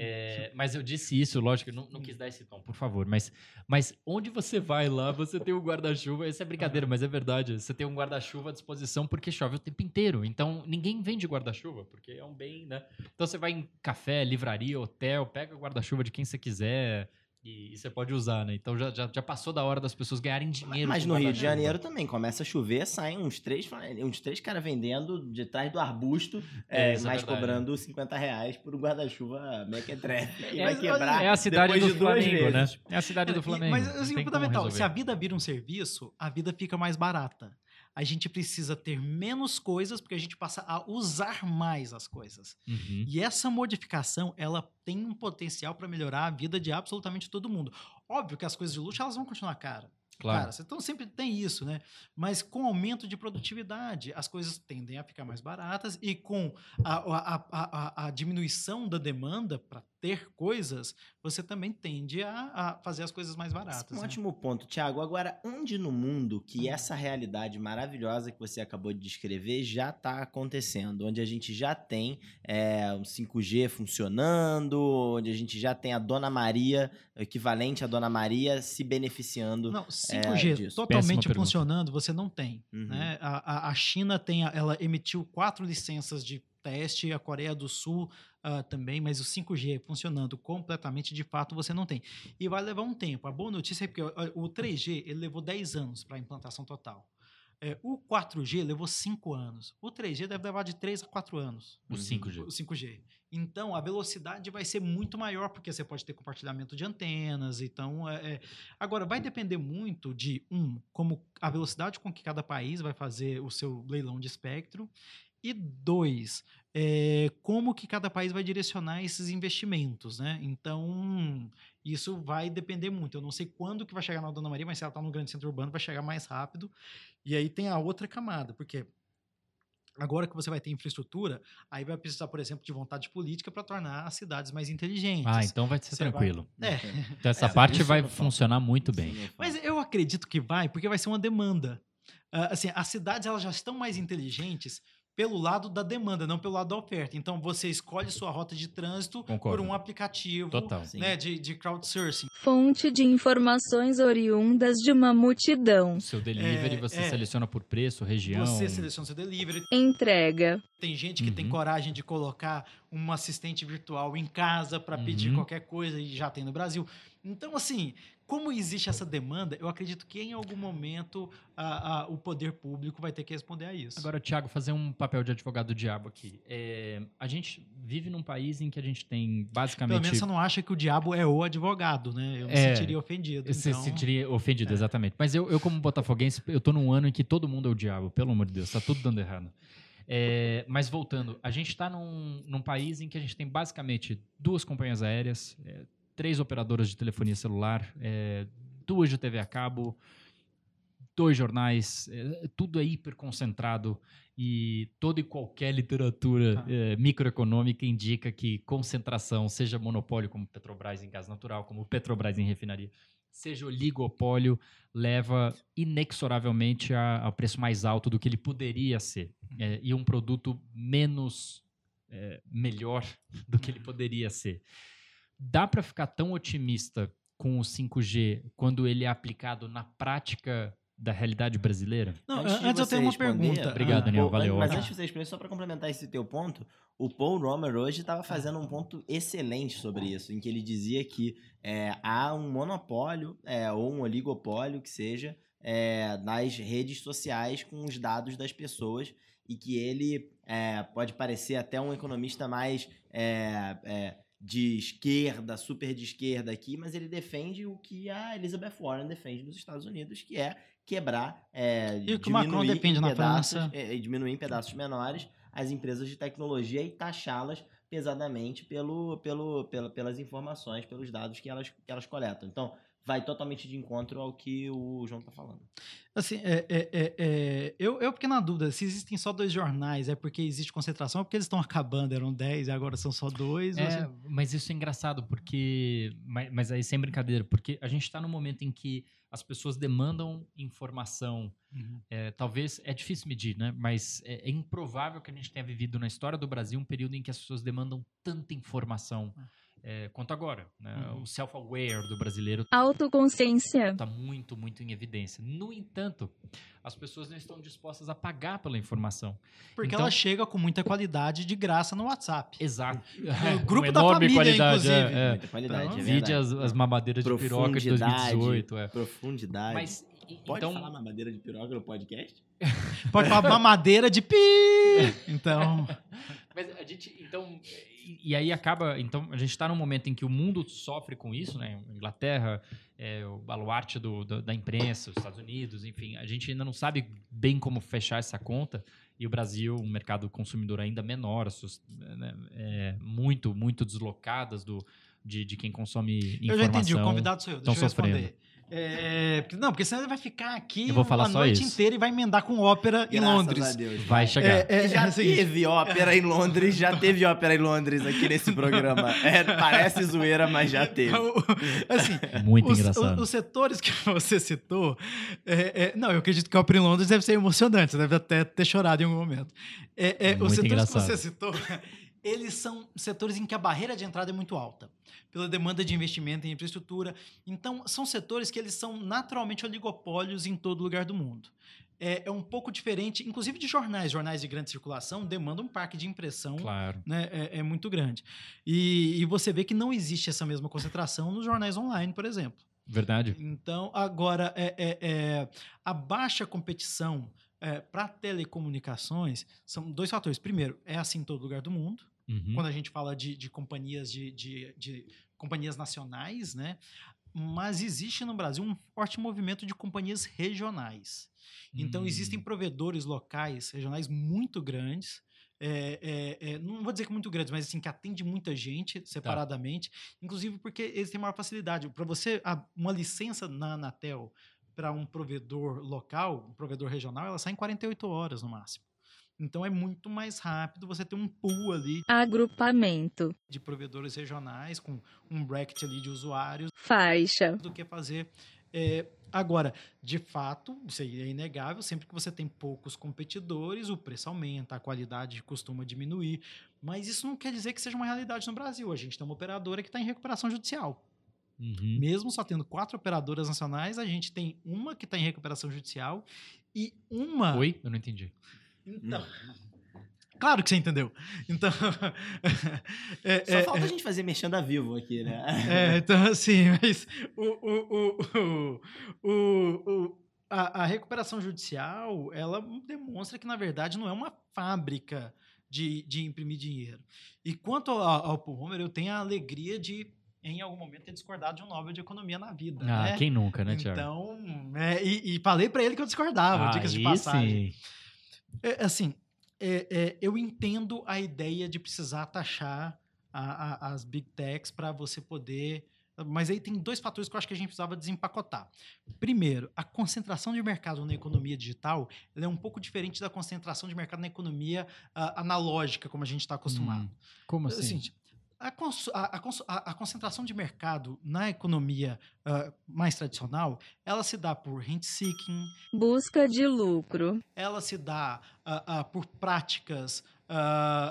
É, mas eu disse isso, lógico, eu não, não quis dar esse tom, por favor. Mas, mas onde você vai lá, você tem um guarda-chuva. Essa é brincadeira, mas é verdade. Você tem um guarda-chuva à disposição porque chove o tempo inteiro. Então ninguém vende guarda-chuva, porque é um bem, né? Então você vai em café, livraria, hotel, pega o guarda-chuva de quem você quiser. E, e você pode usar, né? Então já, já, já passou da hora das pessoas ganharem dinheiro. Mas no Rio de. Janeiro também começa a chover, saem uns três, uns três caras vendendo de trás do arbusto, É, é, é mas verdade. cobrando 50 reais por um guarda-chuva mequetrefe. E É, vai quebrar É a cidade depois do de Flamengo, né? É a cidade do Flamengo. Mas assim, fundamental, se a vida vira um serviço, a vida fica mais barata. A gente precisa ter menos coisas porque a gente passa a usar mais as coisas. Uhum. E essa modificação, ela tem um potencial para melhorar a vida de absolutamente todo mundo. Óbvio que as coisas de luxo, elas vão continuar caras. Claro. Cara, então sempre tem isso, né? Mas com o aumento de produtividade, as coisas tendem a ficar mais baratas e com a, a, a, a, a diminuição da demanda para ter coisas, você também tende a, a fazer as coisas mais Esse baratas. é um né? ótimo ponto, Thiago. Agora, onde no mundo que essa realidade maravilhosa que você acabou de descrever já está acontecendo? Onde a gente já tem é, um 5G funcionando, onde a gente já tem a Dona Maria, equivalente à Dona Maria, se beneficiando. Não, 5G é, disso. totalmente funcionando, você não tem. Uhum. né? A, a- a China tem, a- ela emitiu quatro licenças de teste, a Coreia do Sul ah, também, mas o 5G funcionando completamente, de fato, você não tem. E vai levar um tempo. A boa notícia é que o, o 3G ele levou 10 anos para a implantação total. É, o 4G levou 5 anos. O 3G deve levar de 3 a 4 anos. O 5G. O 5G. Então, a velocidade vai ser muito maior, porque você pode ter compartilhamento de antenas. Então, é, é- agora, vai depender muito de, um, como a velocidade com que cada país vai fazer o seu leilão de espectro. E dois, é, como que cada país vai direcionar esses investimentos, né? Então, isso vai depender muito. Eu não sei quando que vai chegar na Dona Maria, mas se ela está no grande centro urbano, vai chegar mais rápido. E aí tem a outra camada, porque agora que você vai ter infraestrutura, aí vai precisar, por exemplo, de vontade política para tornar as cidades mais inteligentes. Ah, então vai ser Você vai- tranquilo. É, Então essa É, parte vai funcionar muito bem. Mas eu acredito que vai, porque vai ser uma demanda. Ah, assim, as cidades elas já estão mais inteligentes pelo lado da demanda, não pelo lado da oferta. Então você escolhe sua rota de trânsito Concordo. por um aplicativo Total. Né, de, de crowdsourcing. Fonte de informações oriundas de uma multidão. Seu delivery É, você é. seleciona por preço, região. Você seleciona seu delivery. Entrega. Tem gente que tem Uhum. coragem de colocar um assistente virtual em casa para pedir Uhum. qualquer coisa e já tem no Brasil. Então, assim, como existe essa demanda, eu acredito que em algum momento a- a- o poder público vai ter que responder a isso. Agora, Thiago, fazer um papel de advogado do diabo aqui. É, a gente vive num país em que a gente tem Pelo basicamente. menos você não acha que o diabo é o advogado, né? Eu me É, sentiria ofendido. Você então... se sentiria ofendido, é. exatamente. Mas eu, eu, como botafoguense, eu tô num ano em que todo mundo é o diabo, pelo amor de Deus, tá tudo dando errado. É, mas voltando, a gente está num, num país em que a gente tem basicamente duas companhias aéreas, é, três operadoras de telefonia celular, é, duas de TV a cabo, dois jornais, é, tudo é hiper concentrado e toda e qualquer literatura Tá. é, microeconômica indica que concentração, seja monopólio como Petrobras em gás natural, como Petrobras em refinaria, seja oligopólio, leva inexoravelmente a- ao preço mais alto do que ele poderia ser. É, e um produto menos é, melhor do que ele poderia ser. Dá para ficar tão otimista com o 5G quando ele é aplicado na prática da realidade brasileira? Não, Antes antes, eu tenho uma pergunta. Obrigado, Ah, Daniel. Paul, valeu, Mas ótimo. antes de você responder, só para complementar esse teu ponto, o Paul Romer hoje estava fazendo um ponto excelente sobre isso, em que ele dizia que é, há um monopólio é, ou um oligopólio, que seja, é, nas redes sociais com os dados das pessoas e que ele é, pode parecer até um economista mais é, é, de esquerda, super de esquerda aqui, mas ele defende o que a Elizabeth Warren defende nos Estados Unidos, que é quebrar, é, E o que o Macron na pedaços, França. é, diminuir em pedaços menores as empresas de tecnologia e taxá-las pesadamente pelo, pelo, pela- pelas informações, pelos dados que elas, que elas coletam. Então, vai totalmente de encontro ao que o João está falando. Assim, é, é, é, é, eu, eu fiquei na dúvida, se existem só dois jornais, é porque existe concentração, ou porque eles estão acabando, eram 10 e agora são só dois? É, se- mas isso é engraçado, porque. Mas, mas aí sem brincadeira, porque a gente está num momento em que as pessoas demandam informação. Uhum. é, talvez é difícil medir, né? Mas é, é improvável que a gente tenha vivido na história do Brasil um período em que as pessoas demandam tanta informação é, quanto agora. né? Uhum. O self-aware do brasileiro Autoconsciência. está muito, muito em evidência. No entanto, as pessoas não estão dispostas a pagar pela informação. Porque Então- ela chega com muita qualidade de graça no WhatsApp. Exato. No grupo Uma da família, qualidade. é, inclusive. é. Muita qualidade, Então, é Vide verdade. as, as mamadeiras de piroca de Profundidade. 2018. É. Profundidade. Mas, Pode então, falar mamadeira de piroca no podcast? Pode falar mamadeira de pi! Então, mas a gente, então, e, e aí acaba, então, a gente está num momento em que o mundo sofre com isso, né? Inglaterra, é, o baluarte do, do- da imprensa, os Estados Unidos, enfim, a gente ainda não sabe bem como fechar essa conta. E o Brasil, um mercado consumidor ainda menor, né, é, muito, muito deslocadas do, de, de quem consome informação. eu já entendi, o convidado sou eu, deixa eu sofrendo. responder. É, não, porque senão ele vai ficar aqui Eu vou falar a só noite isso. inteira e vai emendar com ópera em Graças Londres. a Deus. Vai chegar. É, é, já é seguinte, teve ópera em Londres, já teve ópera em Londres aqui nesse programa. É, parece zoeira, mas já teve. assim, Muito os, engraçado. os- os setores que você citou, é, é, não, eu acredito que a ópera em Londres deve ser emocionante, você deve até ter chorado em algum momento. É, é, os setores engraçado. que você citou, eles são setores em que a barreira de entrada é muito alta, pela demanda de investimento em infraestrutura. Então, são setores que eles são naturalmente oligopólios em todo lugar do mundo. É, é um pouco diferente, inclusive de jornais, jornais de grande circulação demandam um parque de impressão Claro. né, é, é muito grande. E, e você vê que não existe essa mesma concentração nos jornais online, por exemplo. Verdade. Então, agora, é, é- é, a baixa competição para telecomunicações, são dois fatores. Primeiro, é assim em todo lugar do mundo. Uhum. Quando a gente fala de, de companhias de, de, de companhias nacionais, né? Mas existe no Brasil um forte movimento de companhias regionais. Então, Hum. existem provedores locais, regionais muito grandes. é, é, é, não vou dizer que muito grandes, mas assim, que atende muita gente separadamente. Inclusive porque eles têm maior facilidade. Para você, uma licença na Anatel para um provedor local, um provedor regional, ela sai em 48 horas no máximo. Então é muito mais rápido você ter um pool ali agrupamento, de provedores regionais com um bracket ali de usuários faixa, do que fazer. é, agora, de fato, isso aí é inegável, sempre que você tem poucos competidores, o preço aumenta, a qualidade costuma diminuir. Mas isso não quer dizer que seja uma realidade no Brasil. A gente tem uma operadora que está em recuperação judicial. Uhum. Mesmo só tendo quatro operadoras nacionais, a gente tem uma que está em recuperação judicial e uma. Oi? Eu não entendi. Então. Claro que você entendeu. Então. é- Só é- falta a gente fazer mexendo a vivo aqui, né? É, então assim, mas o, o, o, o, a, a recuperação judicial, ela demonstra que, na verdade, não é uma fábrica de, de imprimir dinheiro. E quanto ao, ao Paul Homer, eu tenho a alegria de, em algum momento, ter discordado de um Nobel de Economia na vida. Ah, né? quem nunca, né, Tiago? Então, é, e, e falei para ele que eu discordava, dicas de passagem. sim. É, assim, é, é, eu entendo a ideia de precisar taxar a- a- as big techs para você poder. Mas aí tem dois fatores que eu acho que a gente precisava desempacotar. Primeiro, a concentração de mercado na economia digital é um pouco diferente da concentração de mercado na economia ah, analógica, como a gente está acostumado. Hum, Como assim? Assim, a, a- a concentração de mercado na economia ah, mais tradicional, ela se dá por rent seeking, busca de lucro, ela se dá ah, ah, por práticas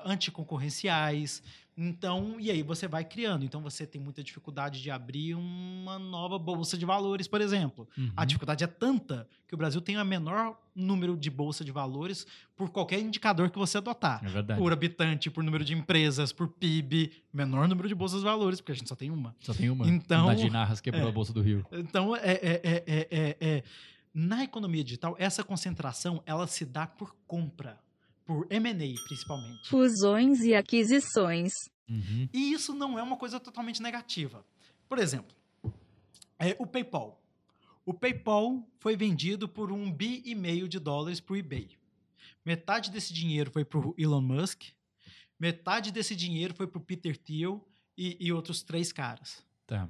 anticoncorrenciais. Então, e aí você vai criando. Então, você tem muita dificuldade de abrir uma nova bolsa de valores, por exemplo. Uhum. A dificuldade é tanta que o Brasil tem o menor número de bolsa de valores por qualquer indicador que você adotar. É verdade. Por habitante, por número de empresas, por PIB, menor número de bolsas de valores, porque a gente só tem uma. Só tem uma. Então- Naginarras quebrou é. a bolsa do Rio. Então, é, é- é- é- é- é- na economia digital, essa concentração ela se dá por compra, por M&A principalmente. fusões e aquisições, Uhum. E isso não é uma coisa totalmente negativa. Por exemplo, é, o PayPal. O PayPal foi vendido por um bi e meio de dólares para o eBay. Metade desse dinheiro foi para o Elon Musk, metade desse dinheiro foi para o Peter Thiel e, e outros três caras. Tá.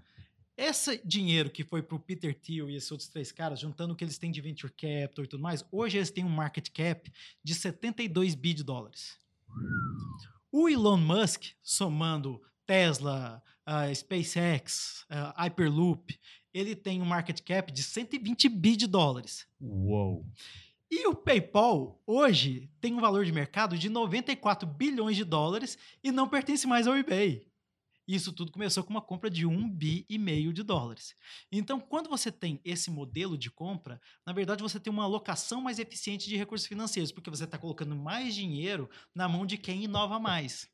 Esse dinheiro que foi para o Peter Thiel e esses outros três caras, juntando o que eles têm de venture capital e tudo mais, hoje eles têm um market cap de 72 bi de dólares. O Elon Musk, somando Tesla, ah, SpaceX, ah, Hyperloop, ele tem um market cap de 120 bi de dólares. Uou. E o PayPal, hoje, tem um valor de mercado de 94 bilhões de dólares e não pertence mais ao eBay. Isso tudo começou com uma compra de um bi e meio de dólares. Então, quando você tem esse modelo de compra, na verdade você tem uma alocação mais eficiente de recursos financeiros, porque você está colocando mais dinheiro na mão de quem inova mais.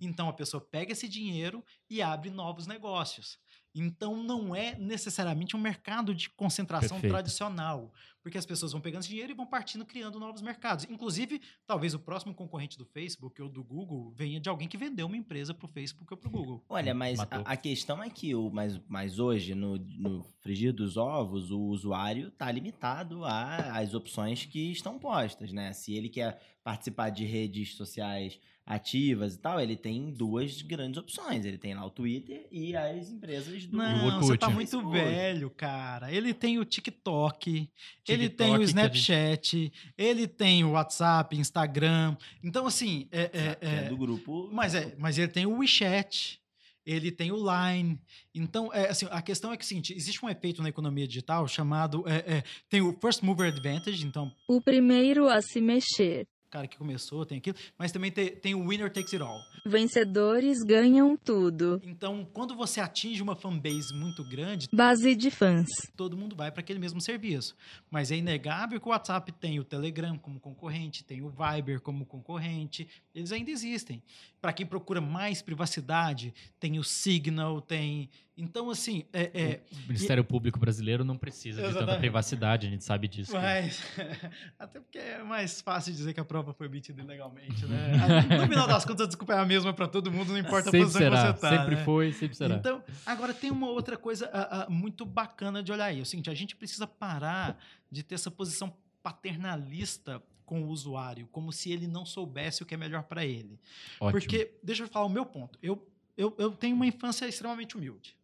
Então, a pessoa pega esse dinheiro e abre novos negócios. Então, não é necessariamente um mercado de concentração Perfeito. tradicional, porque as pessoas vão pegando esse dinheiro e vão partindo criando novos mercados. Inclusive, talvez o próximo concorrente do Facebook ou do Google venha de alguém que vendeu uma empresa para o Facebook ou para o Google. Olha, mas a, a questão é que o, mas, mas hoje, no, no frigir dos ovos, o usuário está limitado às opções que estão postas, né? Se ele quer participar de redes sociais ativas e tal, ele tem duas grandes opções. Ele tem lá o Twitter e as empresas do... Não, Orkut. você tá muito velho, cara. Ele tem o TikTok, ele tem TikTok, o Snapchat, ele tem o WhatsApp, Instagram. Então, assim, é, é- é é- do grupo... mas, é, mas ele tem o WeChat, ele tem o Line. Então, é, assim, a questão é que o seguinte, existe um efeito na economia digital chamado... é, é, tem o First Mover Advantage, então, o primeiro a se mexer, cara que começou tem aquilo. Mas também tem, tem o Winner Takes It All. vencedores ganham tudo, Então, quando você atinge uma fanbase muito grande, base de fãs, todo mundo vai para aquele mesmo serviço. Mas é inegável que o WhatsApp tem o Telegram como concorrente, tem o Viber como concorrente, eles ainda existem. Para quem procura mais privacidade, tem o Signal, tem. Então, assim, é, é, O Ministério Público brasileiro não precisa de tanta Exatamente. privacidade, a gente sabe disso. Mas, até porque é mais fácil dizer que a prova foi obtida ilegalmente, né? No final das contas, a desculpa é a mesma para todo mundo, não importa a sempre posição será, que você tá. sempre né? foi, sempre será. Então, agora tem uma outra coisa ah, ah, muito bacana de olhar aí. É o seguinte, a gente precisa parar de ter essa posição paternalista com o usuário, como se ele não soubesse o que é melhor para ele. Ótimo. Porque, deixa eu falar o meu ponto. Eu, eu, eu tenho uma infância extremamente humilde.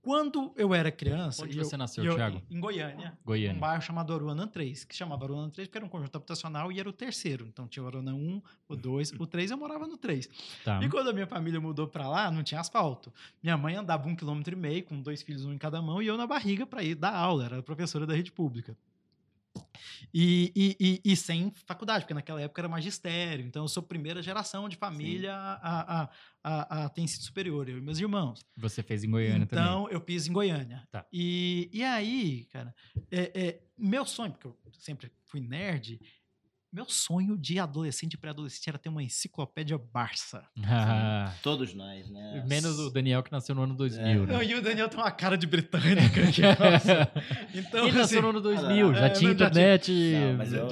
Quando eu era criança... Onde eu- você nasceu, eu- Thiago? Em Goiânia. Goiânia. Um bairro chamado Aruanã 3, que chamava Aruanã 3 porque era um conjunto habitacional e era o terceiro. Então tinha o Aruanã 1, o 2, o 3, eu morava no 3. Tá. E quando a minha família mudou pra lá, não tinha asfalto. Minha mãe andava um quilômetro e meio, com dois filhos, um em cada mão, e eu na barriga para ir dar aula, era professora da rede pública. E, e, e, e sem faculdade, porque naquela época era magistério. Então eu sou primeira geração de família a, a, a, a ter ensino superior, eu e meus irmãos. Você fez em Goiânia também. Então, eu fiz em Goiânia. Tá. E, e aí, cara, é, é, meu sonho, porque eu sempre fui nerd, meu sonho de adolescente e pré-adolescente era ter uma enciclopédia Barça. Ah, Todos nós, né? Menos o Daniel que nasceu no ano 2000, né? Não, e o Daniel tem uma cara de britânica. que, nossa. Então, Ele assim, nasceu no ano 2000, já é, tinha já internet. Não, mas eu...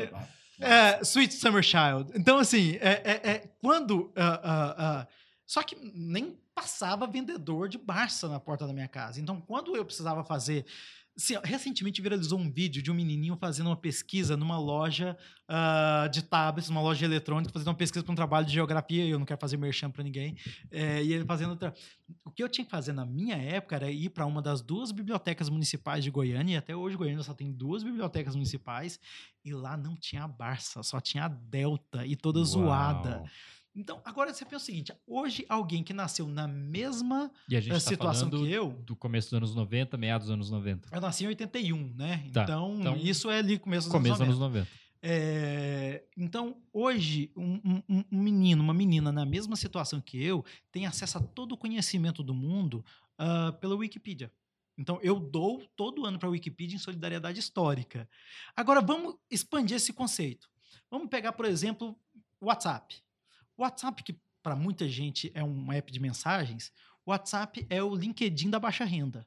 É, Sweet Summer Child. Então, assim, é, é- é quando. ah, ah, ah, só que nem passava vendedor de Barça na porta da minha casa. Então, quando eu precisava fazer. Assim, ó, recentemente viralizou um vídeo de um menininho fazendo uma pesquisa numa loja ah, de tablets, uma loja eletrônica, fazendo uma pesquisa para um trabalho de geografia. e Eu não quero fazer merchan para ninguém. É, e ele fazendo. outra- O que eu tinha que fazer na minha época era ir para uma das duas bibliotecas municipais de Goiânia, e até hoje Goiânia só tem duas bibliotecas municipais, e lá não tinha a Barça, só tinha a Delta e toda zoada. Então, agora você pensa o seguinte: hoje alguém que nasceu na mesma E a gente eh, tá situação que eu, do começo dos anos 90, meados dos anos 90. eu nasci em 81, né? Tá, Então, então, isso é ali começo dos Começo dos anos anos 90. 90. É, então, hoje, um, um- um- menino, uma menina na mesma situação que eu, tem acesso a todo o conhecimento do mundo ah, pela Wikipedia. Então, eu dou todo ano para a Wikipedia em solidariedade histórica. Agora, vamos expandir esse conceito. Vamos pegar, por exemplo, o WhatsApp. O WhatsApp, que para muita gente é um app de mensagens, o WhatsApp é o LinkedIn da baixa renda.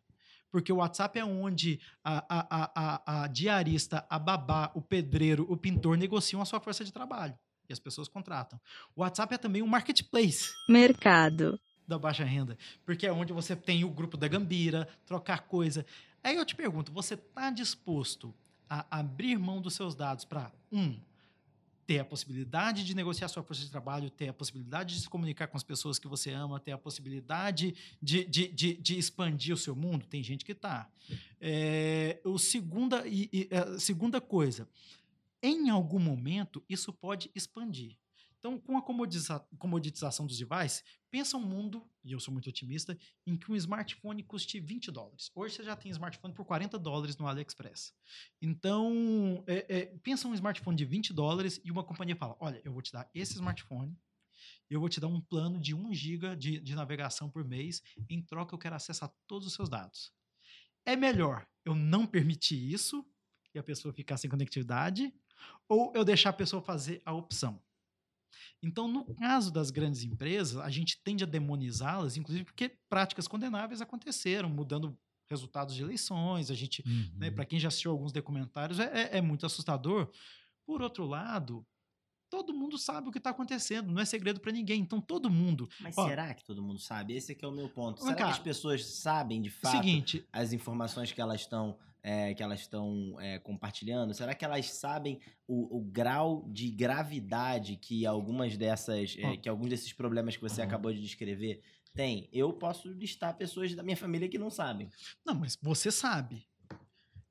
Porque o WhatsApp é onde a, a, a, a, a diarista, a babá, o pedreiro, o pintor negociam a sua força de trabalho. E as pessoas contratam. O WhatsApp é também um marketplace mercado, da baixa renda, porque é onde você tem o grupo da Gambira, trocar coisa. Aí eu te pergunto, você está disposto a abrir mão dos seus dados para, um, ter a possibilidade de negociar sua força de trabalho, ter a possibilidade de se comunicar com as pessoas que você ama, ter a possibilidade de, de, de, de expandir o seu mundo? Tem gente que está. É, o segunda, e, e, a segunda coisa, em algum momento, isso pode expandir. Então, com a comoditização dos devices, pensa um mundo, e eu sou muito otimista, em que um smartphone custe 20 dólares. Hoje você já tem smartphone por 40 dólares no AliExpress. Então, é, é, pensa um smartphone de 20 dólares e uma companhia fala: olha, eu vou te dar esse smartphone, eu vou te dar um plano de 1 GB de, de navegação por mês, em troca eu quero acessar todos os seus dados. É melhor eu não permitir isso e a pessoa ficar sem conectividade, ou eu deixar a pessoa fazer a opção. Então, no caso das grandes empresas, a gente tende a demonizá-las, inclusive porque práticas condenáveis aconteceram, mudando resultados de eleições. A gente, né, Uhum. para quem já assistiu alguns documentários, é, é- é muito assustador. Por outro lado, todo mundo sabe o que está acontecendo, não é segredo para ninguém. Então, todo mundo. Mas Ó. será que todo mundo sabe? Esse aqui é o meu ponto. Será cá. que as pessoas sabem de É fato seguinte, as informações que elas estão é, que elas estão é, compartilhando? Será que elas sabem o, o grau de gravidade que algumas dessas, é, que alguns desses problemas que você Uhum. acabou de descrever têm? Eu posso listar pessoas da minha família que não sabem, não, mas você sabe.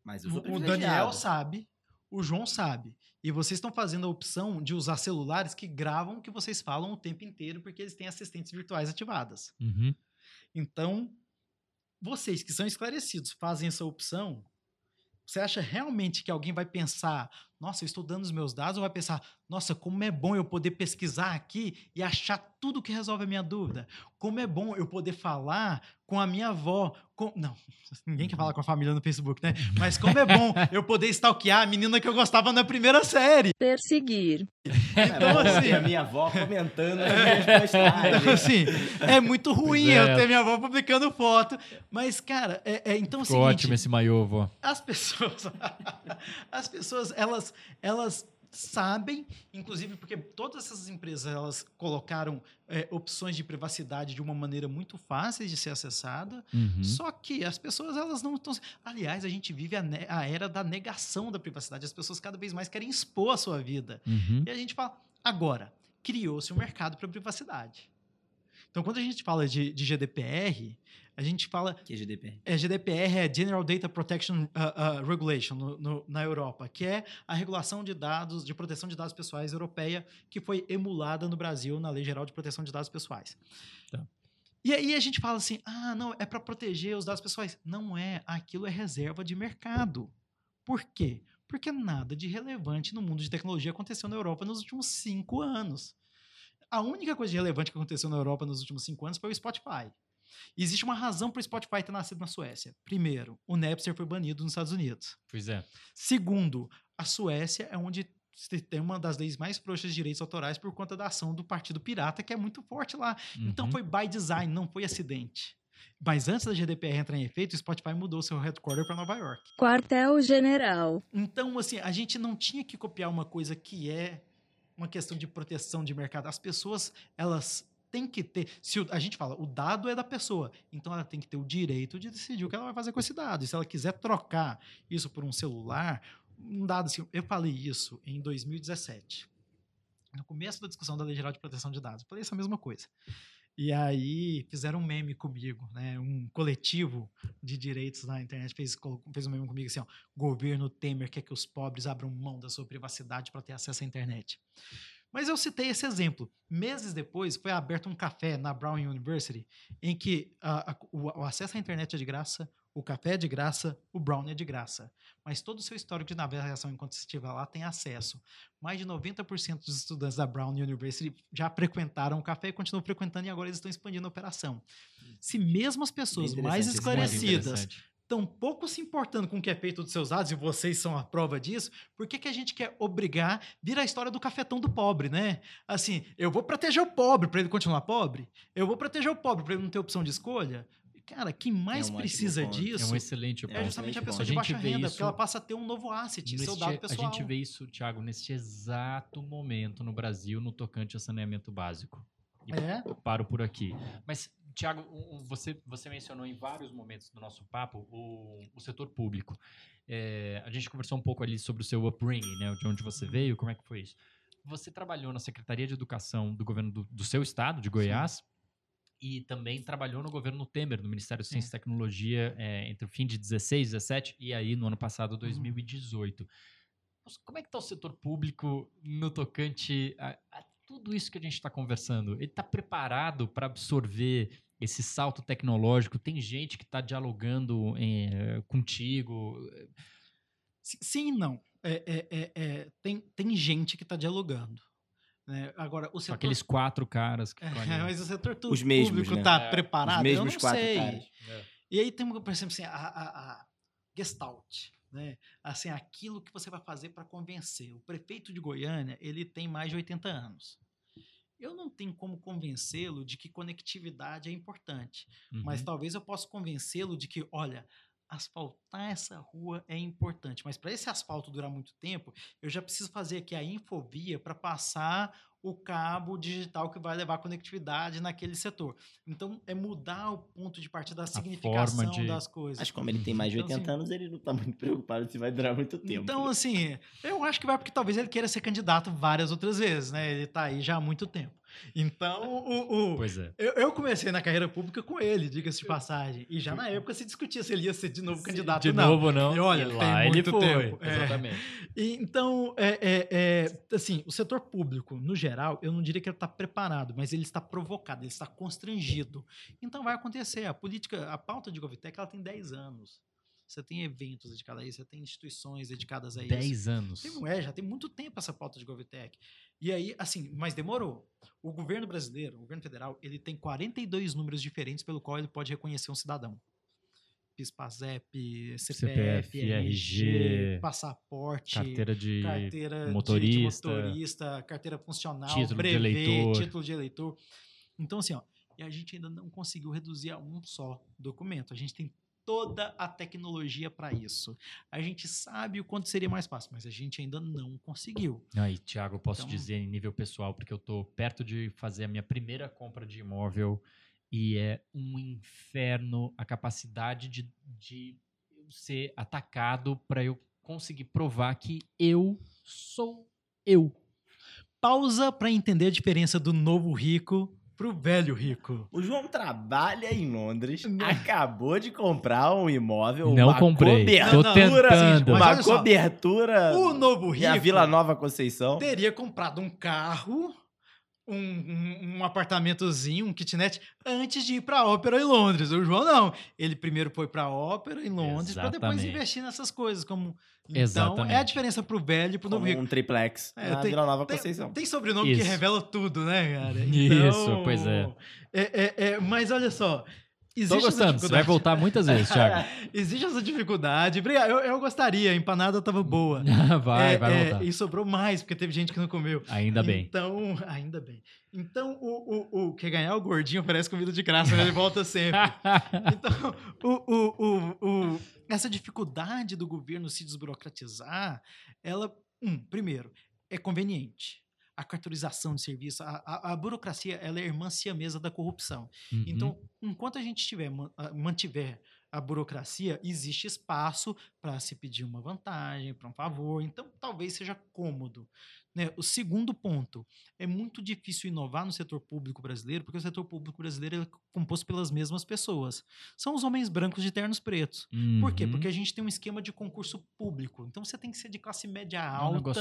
mas eu sou O Daniel sabe, o João sabe. E vocês estão fazendo a opção de usar celulares que gravam o que vocês falam o tempo inteiro, porque eles têm assistentes virtuais ativadas. Uhum. Então, vocês que são esclarecidos fazem essa opção. Você acha realmente que alguém vai pensar, nossa, eu estou dando os meus dados, ou vai pensar, nossa, como é bom eu poder pesquisar aqui e achar tudo que resolve a minha dúvida? Como é bom eu poder falar com a minha avó? Com... Não, ninguém quer falar com a família no Facebook, né? Mas como é bom eu poder stalkear a menina que eu gostava na primeira série. perseguir, Então, É, assim, a minha avó comentando as minhas postagens. então, assim, é muito ruim é. eu ter minha avó publicando foto. Mas, cara, é, é- então é o Ficou seguinte, ótimo esse maiô, vô. as pessoas, as pessoas, elas, elas sabem, inclusive porque todas essas empresas elas colocaram é, opções de privacidade de uma maneira muito fácil de ser acessada. Uhum. Só que as pessoas elas não estão. Aliás, a gente vive a, ne- a era da negação da privacidade. As pessoas cada vez mais querem expor a sua vida. Uhum. E a gente fala, agora, criou-se um mercado para privacidade. Então, quando a gente fala de, de GDPR, a gente fala. Que é GDPR. É, GDPR é General Data Protection uh, uh, Regulation no- no- na Europa, que é a regulação de dados, de proteção de dados pessoais europeia, que foi emulada no Brasil na Lei Geral de Proteção de Dados Pessoais. Tá. E aí a gente fala assim: ah, não, é para proteger os dados pessoais. Não é, aquilo é reserva de mercado. Por quê? Porque nada de relevante no mundo de tecnologia aconteceu na Europa nos últimos cinco anos. A única coisa de relevante que aconteceu na Europa nos últimos cinco anos foi o Spotify. E existe uma razão para o Spotify ter nascido na Suécia. Primeiro, o Napster foi banido nos Estados Unidos. Pois é. Segundo, a Suécia é onde se tem uma das leis mais frouxas de direitos autorais por conta da ação do Partido Pirata, que é muito forte lá. Então Uhum. foi by design, não foi acidente. Mas antes da GDPR entrar em efeito, o Spotify mudou seu headquarter para Nova York. Quartel-General. Então, assim, a gente não tinha que copiar uma coisa que é uma questão de proteção de mercado. As pessoas, elas têm que ter. Se o- a gente fala, o dado é da pessoa, então ela tem que ter o direito de decidir o que ela vai fazer com esse dado. E se ela quiser trocar isso por um celular, um dado assim. Eu falei isso em 2017. No começo da discussão da Lei Geral de Proteção de Dados. Eu falei essa mesma coisa. E aí fizeram um meme comigo, né? Um coletivo de direitos na internet fez, fez um meme comigo assim, ó, governo Temer quer que os pobres abram mão da sua privacidade para ter acesso à internet. Mas eu citei esse exemplo. Meses depois, foi aberto um café na Brown University em que ah, a- o, o acesso à internet é de graça, o café é de graça, o Brown é de graça. Mas todo o seu histórico de navegação enquanto você estiver lá tem acesso. Mais de 90% dos estudantes da Brown University já frequentaram o café e continuam frequentando e agora eles estão expandindo a operação. Se mesmo as pessoas mais Muito esclarecidas. Tão pouco se importando com o que é feito dos seus dados, e vocês são a prova disso, por que, que a gente quer obrigar, vira a história do cafetão do pobre, né? Assim, eu vou proteger o pobre para ele continuar pobre? Eu vou proteger o pobre para ele não ter opção de escolha? Cara, quem mais um ótimo precisa ponto. É disso um excelente É é ponto. justamente a pessoa ponto. de A baixa renda, isso porque ela passa a ter um novo asset, seu dado a pessoal. gente vê isso, Thiago, neste exato momento no Brasil, no tocante a saneamento básico. E É? paro por aqui. Mas, Tiago, você, você mencionou em vários momentos do nosso papo o, o setor público. É, a gente conversou um pouco ali sobre o seu upbringing, né? De onde você veio, como é que foi isso. Você trabalhou na Secretaria de Educação do governo do, do seu estado, de Goiás, e também trabalhou no governo Temer, no Ministério de Sim. Ciência e Tecnologia, é, entre o fim de 16, 17 e aí no ano Uhum. passado, 2018. Como é que está o setor público no tocante a, a tudo isso que a gente está conversando? Ele está preparado para absorver esse salto tecnológico? Tem gente que está dialogando eh, contigo? Si- Sim e não. É, é- é- é, tem, tem gente que está dialogando. né? Agora, o setor aqueles quatro caras que É, mas o setor Os mesmos, público né? está É, os preparado? Os mesmos eu não quatro sei. caras. E aí tem, por exemplo, assim, a, a- a Gestalt, né? Assim, aquilo que você vai fazer para convencer. O prefeito de Goiânia, ele tem mais de 80 anos. Eu não tenho como convencê-lo de que conectividade é importante, mas Uhum. talvez eu possa convencê-lo de que, olha, asfaltar essa rua é importante, mas para esse asfalto durar muito tempo, eu já preciso fazer aqui a infovia para passar o cabo digital que vai levar conectividade naquele setor. Então, é mudar o ponto de partida da significação de- das coisas. Mas como ele tem mais de Então, 80 assim- anos, ele não tá muito preocupado se vai durar muito tempo. Então, assim, eu acho que vai porque talvez ele queira ser candidato várias outras vezes, né? Ele tá aí já há muito tempo. Então, o, o- Pois é. eu, eu comecei na carreira pública com ele, diga-se de passagem. E já na época se discutia se ele ia ser de novo candidato De ou não. novo, não. E olha, E tem lá ele muito foi. tempo. É. Exatamente. E, então, é, é- é, assim, o setor público, no geral, eu não diria que ele está preparado, mas ele está provocado, ele está constrangido. Então vai acontecer. A política, a pauta de Govtech, ela tem 10 anos. Você tem eventos dedicados a isso, você tem instituições dedicadas a isso. 10 anos. Tem, é, já tem muito tempo essa pauta de GovTech. E aí, assim, mas demorou. O governo brasileiro, o governo federal, ele tem 42 números diferentes pelo qual ele pode reconhecer um cidadão. CEP, SPASEP, CPF, CPF, RG, passaporte, Carteira de carteira de- motorista, de, motorista, carteira funcional, título de eleitor. título de eleitor. Então, assim, ó, e a gente ainda não conseguiu reduzir a um só documento. A gente tem toda a tecnologia para isso. A gente sabe o quanto seria mais fácil, mas a gente ainda não conseguiu. Aí, Thiago, eu posso Então- dizer em nível pessoal, porque eu tô perto de fazer a minha primeira compra de imóvel e é um inferno a capacidade de, de eu ser atacado para eu conseguir provar que eu sou eu. Pausa para entender a diferença do novo rico pro velho rico. O João trabalha em Londres, Não. acabou de comprar um imóvel, Não uma comprei, cobertura, tô tentando. Uma só, cobertura O novo e a rico Vila Nova Conceição. teria comprado um carro, um, um, apartamentozinho, um kitnet, antes de ir para a ópera em Londres. O João não. Ele primeiro foi para a ópera em Londres para depois Exatamente. investir nessas coisas. Como... Então, é a Exatamente. diferença pro velho e pro novo Como rico. um triplex É, na tem- Vila Nova Tem, Conceição. tem sobrenome que Isso. revela tudo, né, cara? Isso, pois é. é, é, é, mas olha só. Tô existe essa gostando, você vai voltar muitas vezes, Thiago. Existe essa dificuldade. Eu, eu gostaria, a empanada tava boa. vai, É, vai é, voltar. E sobrou mais, porque teve gente que não comeu. Ainda bem. Então, ainda bem. Então, o, o, o que ganhar o gordinho parece comida de graça, né? ele volta sempre. Então, o, o, o, o- essa dificuldade do governo se desburocratizar, ela, um, primeiro, é conveniente. A cartorização de serviço, a, a, a burocracia, ela é irmã siamesa da corrupção. Uhum. Então, enquanto a gente tiver, man- mantiver a burocracia, existe espaço para se pedir uma vantagem, para um favor. Então, talvez seja cômodo. Né? O segundo ponto, é muito difícil inovar no setor público brasileiro, porque o setor público brasileiro é composto pelas mesmas pessoas. São os homens brancos de ternos pretos. Por quê? Uhum. Porque a gente tem um esquema de concurso público. Então, você tem que ser de classe média É alta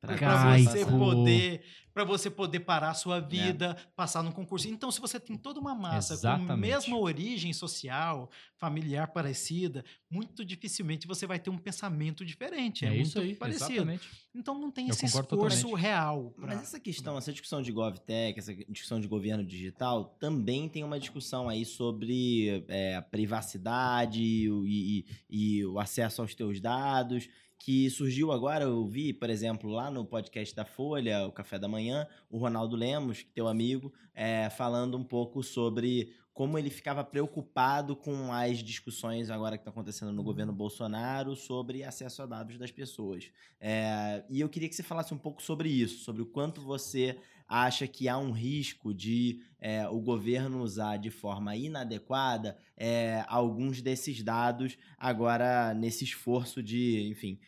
para você poder para você poder parar a sua vida, passar num concurso. Então, se você tem toda uma massa com a Exatamente. mesma origem social, familiar parecida, muito dificilmente você vai ter um pensamento diferente. É, É muito isso aí, parecido. exatamente. Então, não tem Eu esse esforço totalmente. real. pra- Mas essa questão, essa discussão de GovTech, essa discussão de governo digital, também tem uma discussão aí sobre é, a privacidade e, o- e- e o acesso aos teus dados, que surgiu agora, eu vi, por exemplo, lá no podcast da Folha, o Café da Manhã, o Ronaldo Lemos, teu amigo, é, falando um pouco sobre como ele ficava preocupado com as discussões agora que estão acontecendo no governo Bolsonaro sobre acesso a dados das pessoas. É, e eu queria que você falasse um pouco sobre isso, sobre o quanto você acha que há um risco de é, o governo usar de forma inadequada é, alguns desses dados agora nesse esforço de, enfim,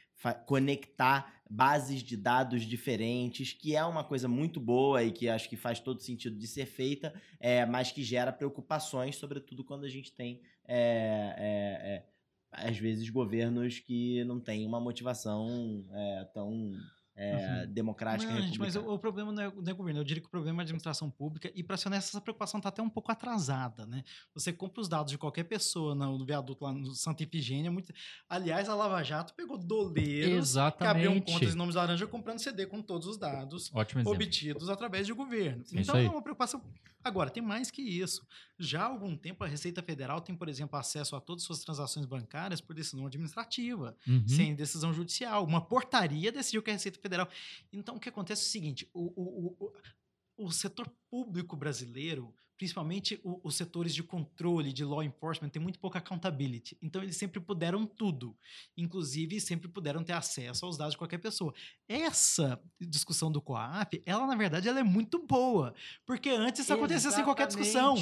conectar bases de dados diferentes, que é uma coisa muito boa e que acho que faz todo sentido de ser feita, é, mas que gera preocupações, sobretudo quando a gente tem é, é, é, às vezes governos que não têm uma motivação é, tão é, democrática Não, gente, mas republicana. o, o problema não é, não é o governo, eu diria que o problema é a administração pública e, para ser honesto, essa preocupação está até um pouco atrasada, né? Você compra os dados de qualquer pessoa no, viaduto lá no Santa Ifigênia. Muito... Aliás, a Lava Jato pegou doleiros que abriam Exatamente. contas em nomes laranja comprando CD com todos os dados Ótimo exemplo. obtidos através de governo. Sim, então é uma preocupação. Agora, tem mais que isso. Já há algum tempo, a Receita Federal tem, por exemplo, acesso a todas as suas transações bancárias por decisão administrativa Uhum. sem decisão judicial. Uma portaria decidiu que a Receita Federal. Então, o que acontece é o seguinte: o, o, o, o setor público brasileiro, principalmente o- os setores de controle, de law enforcement, tem muito pouca accountability. Então, eles sempre puderam tudo. Inclusive, sempre puderam ter acesso aos dados de qualquer pessoa. Essa discussão do COAF, ela, na verdade, ela é muito boa. Porque antes isso acontecia sem qualquer discussão.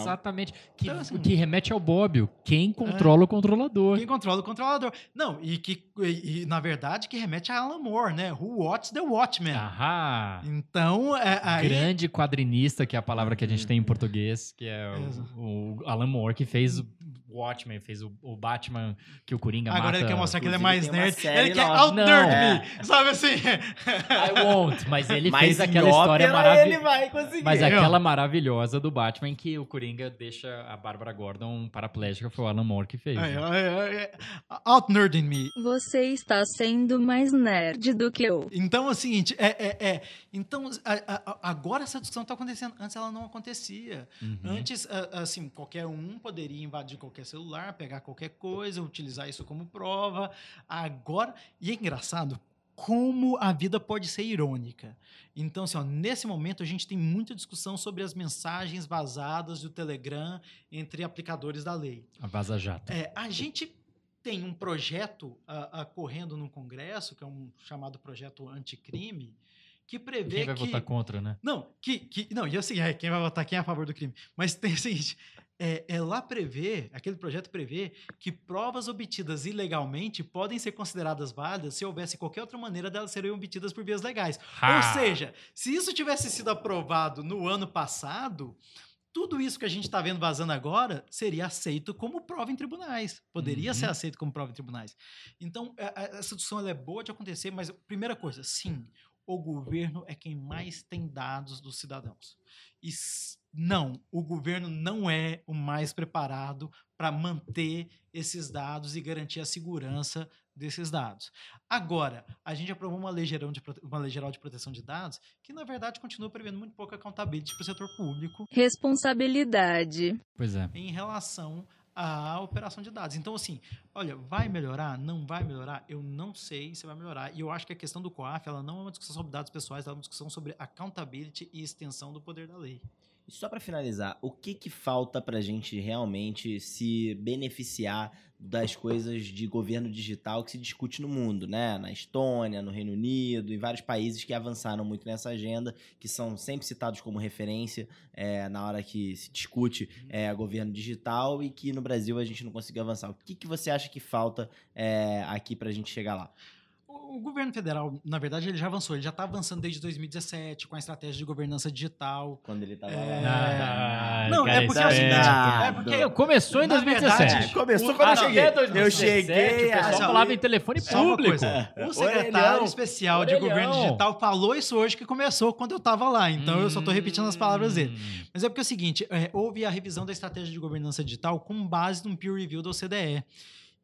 Exatamente. Que, Então, assim- que remete ao Bobbio. Quem controla o controlador. Quem controla o controlador. Não, e que, e, e, na verdade, que remete a Alan Moore, né? Who watches the Watchmen. Ahá. Então, é, aí... Grande quadrinista, que é a palavra que a gente tem em português, que é Exato. o, o Alan Moore, que fez o Watchmen, fez o, o Batman que o Coringa Agora mata. ele quer mostrar que ele é mais nerd. Ele quer out-nerd Não. me, sabe assim? I won't, mas ele Mas fez aquela história maravilhosa. ele vai conseguir. Mas Eu- aquela maravilhosa do Batman que o Coringa deixa a Bárbara Gordon paraplégica foi o Alan Moore que fez. É, né? é, é, Out-nerding me. Você está sendo mais nerd do que eu. Então é o seguinte, é, é, é. Então, a- a- agora essa discussão está acontecendo. Antes ela não acontecia. Uhum. Antes, a- assim, qualquer um poderia invadir qualquer qualquer celular, pegar qualquer coisa, utilizar isso como prova. Agora, e é engraçado como a vida pode ser irônica. Então, assim, ó, nesse momento a gente tem muita discussão sobre as mensagens vazadas do Telegram entre aplicadores da lei. A Vaza Jato. É, a gente tem um projeto ah, ah, correndo no Congresso, que é um chamado projeto anticrime, que prevê Quem vai que... votar contra, né? Não, que, que, não, e assim, é, quem vai votar quem é a favor do crime. Mas tem o seguinte: é, é lá prevê, aquele projeto prevê que provas obtidas ilegalmente podem ser consideradas válidas se houvesse qualquer outra maneira delas serem obtidas por vias legais. Ou seja, se isso tivesse sido aprovado no ano passado, tudo isso que a gente está vendo vazando agora seria aceito como prova em tribunais. Poderia Uhum. ser aceito como prova em tribunais. Então, a- a- essa discussão é boa de acontecer, mas primeira coisa, sim, o governo é quem mais tem dados dos cidadãos. E não, o governo não é o mais preparado para manter esses dados e garantir a segurança desses dados. Agora, a gente aprovou uma lei, geral de, uma lei geral de proteção de dados que, na verdade, continua prevendo muito pouca accountability para o setor público Responsabilidade. Pois é. em relação à operação de dados. Então, assim, olha, vai melhorar? Não vai melhorar? Eu não sei se vai melhorar. E eu acho que a questão do COAF, ela não é uma discussão sobre dados pessoais, ela é uma discussão sobre accountability e extensão do poder da lei. Só pra finalizar, o que que falta pra gente realmente se beneficiar das coisas de governo digital que se discute no mundo, né? Na Estônia, no Reino Unido, em vários países que avançaram muito nessa agenda, que são sempre citados como referência é, na hora que se discute é, governo digital e que no Brasil a gente não conseguiu avançar. O que, que você acha que falta é, aqui pra gente chegar lá? O governo federal, na verdade, ele já avançou. Ele já está avançando desde 2017 com a estratégia de governança digital. Quando ele tava É. lá. Ah, Não, cara, é porque é Não. é porque Começou em Na 2017. verdade, Começou o- quando eu ah, não, cheguei. Até 2017, eu cheguei. o pessoal ah, falava em telefone Só uma público. coisa. O secretário Orelhão. especial de Orelhão. governo digital falou isso hoje que começou quando eu estava lá. Então eu só estou repetindo as palavras dele. Hum. Mas é porque é o seguinte, é, houve a revisão da estratégia de governança digital com base num peer review da OCDE.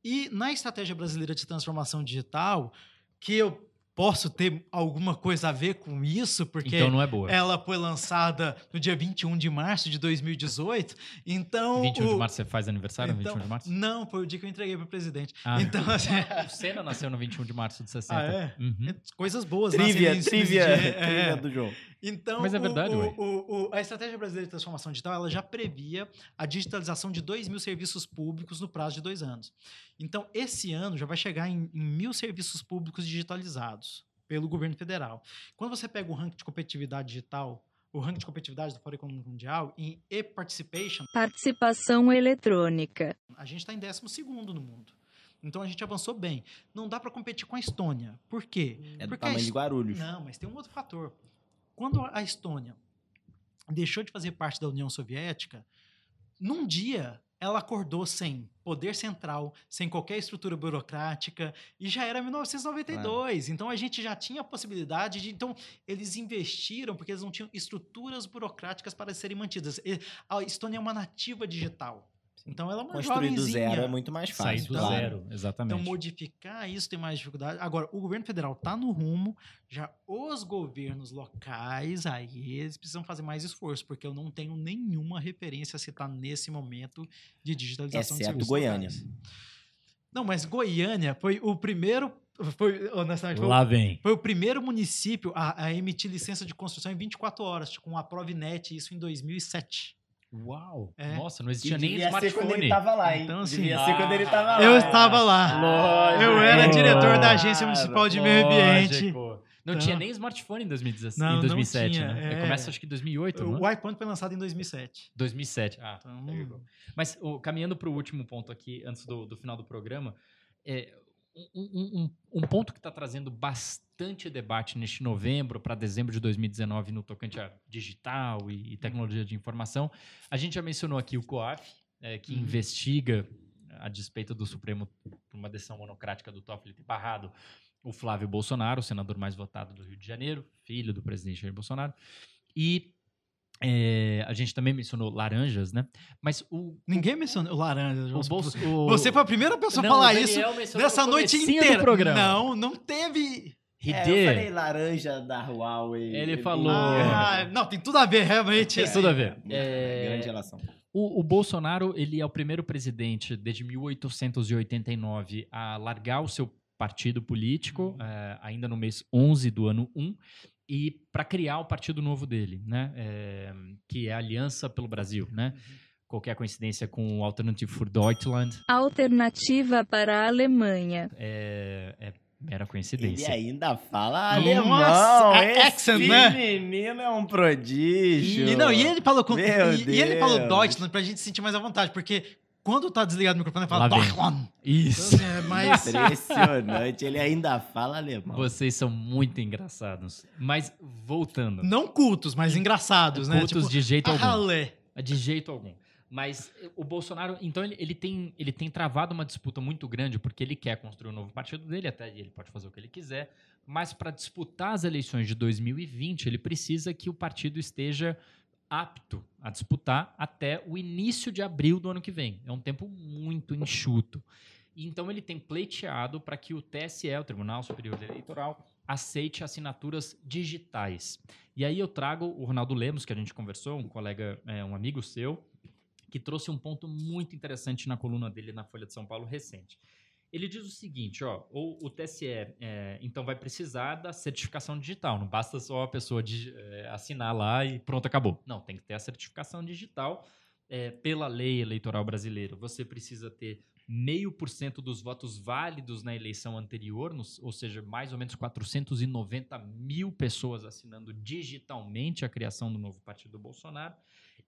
E na estratégia brasileira de transformação digital, que eu posso ter alguma coisa a ver com isso, porque Então não é boa. ela foi lançada no dia 21 de março de 2018. Então, 21 de o- março você faz aniversário? então, 21 de março? Não, foi o dia que eu entreguei para o presidente. Ah. Então, assim, O Senna nasceu no 21 de março de 60. Ah, é? Uhum. coisas boas. Trivia, nascem trivia. É. trivia do João. Então, Mas é verdade, o, o- o- a Estratégia Brasileira de Transformação Digital ela já previa a digitalização de 2 mil serviços públicos no prazo de dois anos. Então, esse ano já vai chegar em, em mil serviços públicos digitalizados pelo governo federal. Quando você pega o ranking de competitividade digital, o ranking de competitividade do Fórum Econômico Mundial, em e-participation, Participação eletrônica. a gente está em 12 no mundo. Então, a gente avançou bem. Não dá para competir com a Estônia. Por quê? É do Porque tamanho de Es- Guarulhos. Não, mas tem um outro fator. Quando a Estônia deixou de fazer parte da União Soviética, num dia ela acordou sem poder central, sem qualquer estrutura burocrática, e já era 1992. Então a gente já tinha a possibilidade de. Então, eles investiram porque eles não tinham estruturas burocráticas para serem mantidas. A Estônia é uma nativa digital. Então ela é uma Construir do zero é muito mais Sair fácil. do claro. zero, exatamente. Então, modificar isso tem mais dificuldade. Agora, o governo federal está no rumo, já os governos locais, aí eles precisam fazer mais esforço, porque eu não tenho nenhuma referência a citar nesse momento de digitalização de Exceto serviços Goiânia. locais. Não, mas Goiânia foi o primeiro. Foi, honestamente, foi, o- Lá vem. foi o primeiro município a, a emitir licença de construção em 24 horas, com a Provinet, isso em 2007. Uau. É. Nossa, não existia nem devia ser quando smartphone. ele tava lá, hein? Então, assim, devia ser quando ele tava lá. Eu estava lá. Lógico. Eu era Lógico. diretor da Agência Municipal de Meio Ambiente. Lógico. Não Então- tinha nem smartphone em 2017, Não, em não 2007, tinha, né? é. Começa acho que em 2008, não? O iPhone foi lançado em 2007. 2007. Ah, Então. Mas o, caminhando para o último ponto aqui, antes do, do final do programa, é, um, um- um- um ponto que está trazendo bastante debate neste novembro para dezembro de 2019 no tocante a digital e, e tecnologia de informação, a gente já mencionou aqui o COAF, é, que Uhum. investiga, a despeito do Supremo, por uma decisão monocrática do Toffoli ter barrado o Flávio Bolsonaro, o senador mais votado do Rio de Janeiro, filho do presidente Jair Bolsonaro, e é, a gente também mencionou laranjas, né? Mas o. Ninguém mencionou o laranja. o. Bolso, o- Você foi a primeira pessoa a falar isso nessa no noite inteira. programa. Não, não teve. He É, eu did. falei laranja da Huawei. Ele falou- Ah, não, tem tudo a ver, realmente. Tem tudo a ver. É, É, Grande relação. O, o Bolsonaro, ele é o primeiro presidente desde 1889 a largar o seu partido político, eh, ainda no mês 11 do ano 1, e para criar o partido novo dele, né? Eh, que é a Aliança pelo Brasil, né? Qualquer coincidência com o Alternative for Deutschland Alternativa para a Alemanha. é, é mera Ele coincidência. ainda fala Nossa, alemão. a Esse accent, né? menino é um prodígio. E, não, e ele falou com, Meu e, e ele falou. Deutschland pra gente sentir mais à vontade, porque quando tá desligado o microfone, ele fala. Deutschland. Isso. Então, é mais... Impressionante. Ele ainda fala alemão. Vocês são muito engraçados. Mas voltando. Não cultos, mas engraçados, né? Cultos Tipo, de jeito algum. Ahalé. De jeito algum. Mas eh, o Bolsonaro, então, ele, ele tem, ele tem travado uma disputa muito grande, porque ele quer construir um novo partido dele, até ele pode fazer o que ele quiser, mas para disputar as eleições de 2020, ele precisa que o partido esteja apto a disputar até o início de abril do ano que vem. É um tempo muito enxuto. Então ele tem pleiteado para que o TSE, o Tribunal Superior Eleitoral, aceite assinaturas digitais. E aí eu trago o Ronaldo Lemos, que a gente conversou, um colega, é, um amigo seu, que trouxe um ponto muito interessante na coluna dele na Folha de São Paulo recente. Ele diz o seguinte, ó, o, o TSE é, então vai precisar da certificação digital, não basta só a pessoa digi- é, assinar lá e pronto, acabou. Não, tem que ter a certificação digital é, pela lei eleitoral brasileira. Você precisa ter meio por cento dos votos válidos na eleição anterior, nos- ou seja, mais ou menos 490 mil pessoas assinando digitalmente a criação do novo partido do Bolsonaro.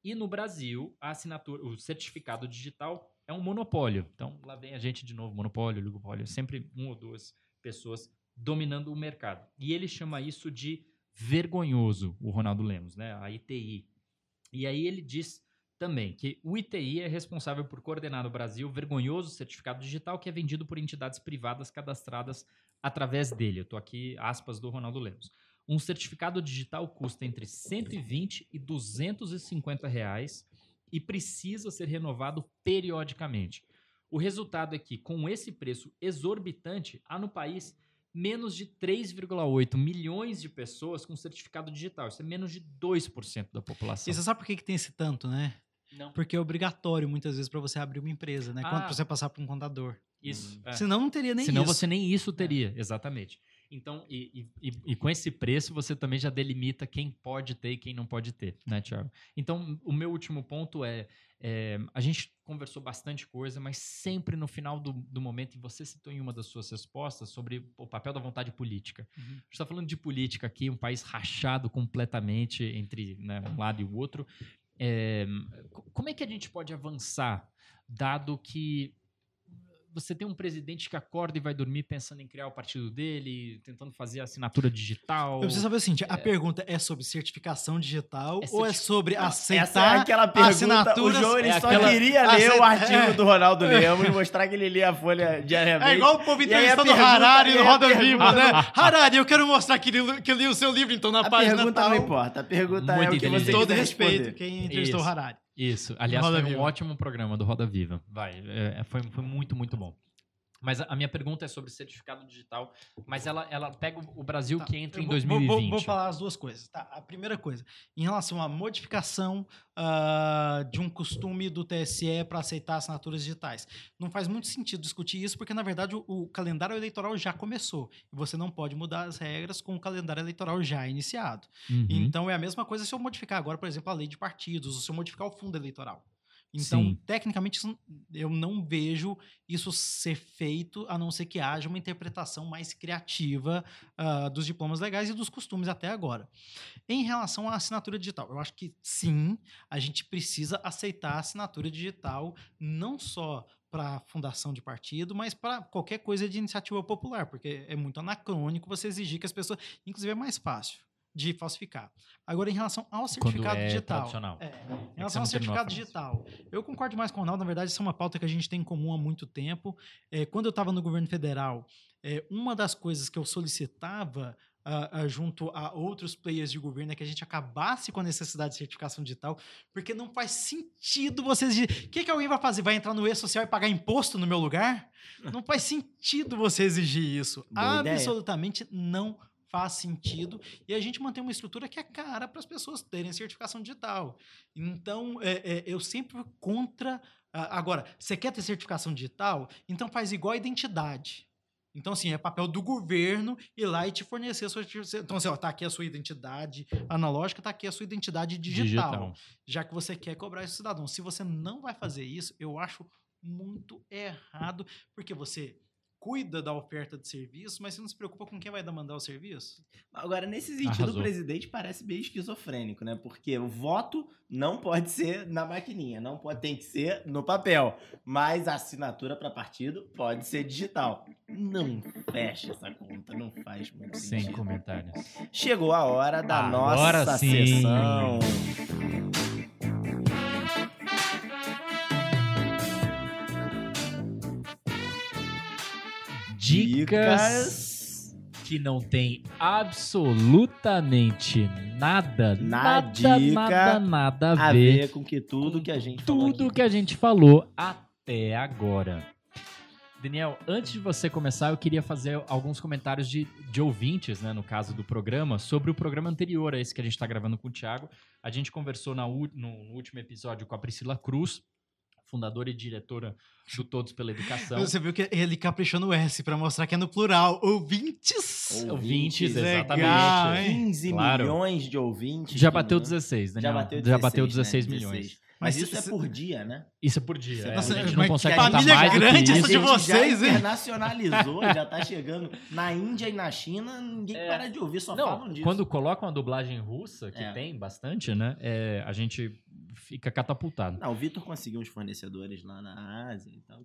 E no Brasil, a assinatura, o certificado digital é um monopólio. Então, lá vem a gente de novo, monopólio, oligopólio, sempre uma ou duas pessoas dominando o mercado. E ele chama isso de vergonhoso, o Ronaldo Lemos, né? A ITI. E aí ele diz também que o ITI é responsável por coordenar no Brasil o vergonhoso certificado digital que é vendido por entidades privadas cadastradas através dele. Eu estou aqui, aspas, do Ronaldo Lemos. Um certificado digital custa entre 120 e 250 reais e precisa ser renovado periodicamente. O resultado é que, com esse preço exorbitante, há no país menos de 3,8 milhões de pessoas com certificado digital. Isso é menos de 2% da população. E você sabe por que, que tem esse tanto, né? Não. Porque é obrigatório, muitas vezes, para você abrir uma empresa, né? Quando Ah. você passar por um contador. Isso. é. Senão não teria nem Senão isso. você nem isso teria, exatamente. Então, e, e- e- com esse preço, você também já delimita quem pode ter e quem não pode ter, né, Thiago? Então, o meu último ponto é, é, a gente conversou bastante coisa, mas sempre no final do, do momento, e você citou em uma das suas respostas, sobre o papel da vontade política. Uhum. A gente está falando de política aqui, um país rachado completamente entre né, um lado e o outro. É, co- como é que a gente pode avançar, dado que você tem um presidente que acorda e vai dormir pensando em criar o partido dele, tentando fazer assinatura digital. Eu preciso saber o seguinte: a pergunta é sobre certificação digital É ou é sobre Essa é aceitar aquela pergunta. O assinaturas- João ele é só aquela- queria ler o Aceita- artigo é. do Ronaldo Lemos, mostrar que ele lia a folha diariamente. É igual o povo E entrevistando Harari e no Roda Viva, né? Harari, eu quero mostrar que li, que li o seu livro, então na A página pergunta tal. não importa. A pergunta Muito é o que você Com todo respeito, responder. quem entrevistou Isso. Harari. Isso. Aliás, Roda foi um Viva. ótimo programa do Roda Viva. Vai. é, foi, foi muito, muito bom. Mas a, minha pergunta é sobre certificado digital, mas ela, ela pega o- Brasil Tá, que entra eu em vou- vou- 2020. Vou, vou falar as duas coisas. Tá, a primeira coisa, em relação à modificação ah, de um costume do TSE para aceitar assinaturas digitais. Não faz muito sentido discutir isso, porque, na verdade, o, o calendário eleitoral já começou. E você não pode mudar as regras com o calendário eleitoral já iniciado. Uhum. Então, é a mesma coisa se eu modificar agora, por exemplo, a lei de partidos, ou se eu modificar o fundo eleitoral. Então, Sim. tecnicamente, eu não vejo isso ser feito, a não ser que haja uma interpretação mais criativa ah, dos diplomas legais e dos costumes até agora. Em relação à assinatura digital, eu acho que sim, a gente precisa aceitar a assinatura digital, não só para fundação de partido, mas para qualquer coisa de iniciativa popular, porque é muito anacrônico você exigir que as pessoas. Inclusive, é mais fácil de falsificar. Agora, em relação ao certificado é digital. tradicional. É, É em você relação ao certificado digital, eu concordo mais com o Ronaldo. Na verdade, isso é uma pauta que a gente tem em comum há muito tempo. É, quando eu estava no governo federal, é, uma das coisas que eu solicitava ah, ah, junto a outros players de governo é que a gente acabasse com a necessidade de certificação digital, porque não faz sentido vocês. exigir- O que, que alguém vai fazer? Vai entrar no e-social e pagar imposto no meu lugar? Não faz sentido você exigir isso. Boa ideia. Absolutamente não faz sentido e a gente mantém uma estrutura que é cara para as pessoas terem certificação digital. Então, é, é, eu sempre contra. a- Agora, você quer ter certificação digital? Então faz igual a identidade. Então, assim, é papel do governo ir lá e te fornecer a sua. Então, assim, ó, tá aqui a sua identidade analógica, tá aqui a sua identidade digital já que você quer cobrar esse cidadão. Se você não vai fazer isso, eu acho muito errado, porque você cuida da oferta de serviço, mas você não se preocupa com quem vai mandar o serviço. Agora, nesse sentido, Arrasou. o presidente parece meio esquizofrênico, né? Porque o voto não pode ser na maquininha, não pode, tem que ser no papel. Mas a assinatura para partido pode ser digital. Não fecha essa conta, não faz muito Sem sentido. comentários. Chegou a hora da Agora nossa sim. sessão. Dicas que não tem absolutamente nada, Na nada, nada, nada a A ver ver com que tudo que a gente falou tudo que a gente falou até agora. Daniel, antes de você começar, eu queria fazer alguns comentários de, de ouvintes, né, no caso do programa, sobre o programa anterior a esse que a gente está gravando com o Thiago. A gente conversou na no último episódio com a Priscila Cruz, fundadora e diretora do Todos pela Educação. Você viu que ele caprichou no S para mostrar que é no plural. Ouvintes! Ouvintes, Legal, exatamente. hein? 15 Claro. milhões de ouvintes. Já bateu não- 16, Daniel. Já bateu 16, Já bateu né? 16 milhões. Mas, Mas isso se- é por dia, né? Isso é por dia. é, Nossa, a gente não que consegue família botar mais do que grande essa isso. de vocês, já hein? internacionalizou, já tá chegando na Índia e na China, ninguém É. para de ouvir, só Não, falam disso. quando colocam a dublagem russa, que É. tem bastante, né? é, a gente fica catapultado. Não, o Vitor conseguiu uns fornecedores lá na Ásia e tal.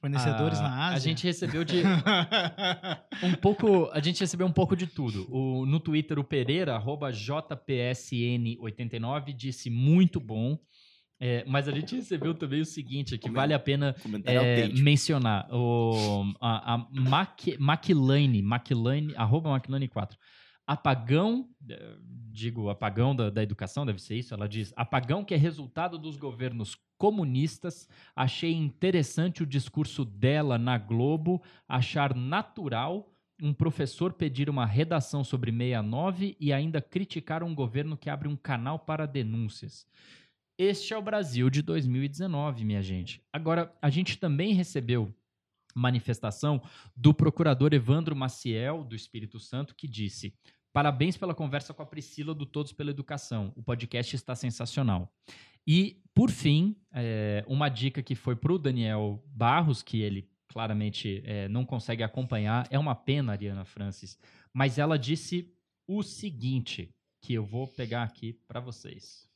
Fornecedores Ah, na Ásia. A gente recebeu de um pouco, a gente recebeu um pouco de tudo. O, no Twitter o Pereira arroba JPSN89 disse muito bom. É, mas a gente recebeu também o seguinte, que vale a pena é, mencionar. O, a, a Mac, Maclane, Maclane, arroba Maclane 4. Apagão, eh, digo apagão da, da educação, deve ser isso. Ela diz: apagão que é resultado dos governos comunistas. Achei interessante o discurso dela na Globo, achar natural um professor pedir uma redação sobre 69 e ainda criticar um governo que abre um canal para denúncias. Este é o Brasil de 2019, minha gente. Agora, a gente também recebeu manifestação do procurador Evandro Maciel, do Espírito Santo, que disse: Parabéns pela conversa com a Priscila do Todos pela Educação. O podcast está sensacional. E, por fim, é, uma dica que foi para o Daniel Barros, que ele claramente é, não consegue acompanhar. É uma pena, Ariana Francis, mas ela disse o seguinte, que eu vou pegar aqui para vocês.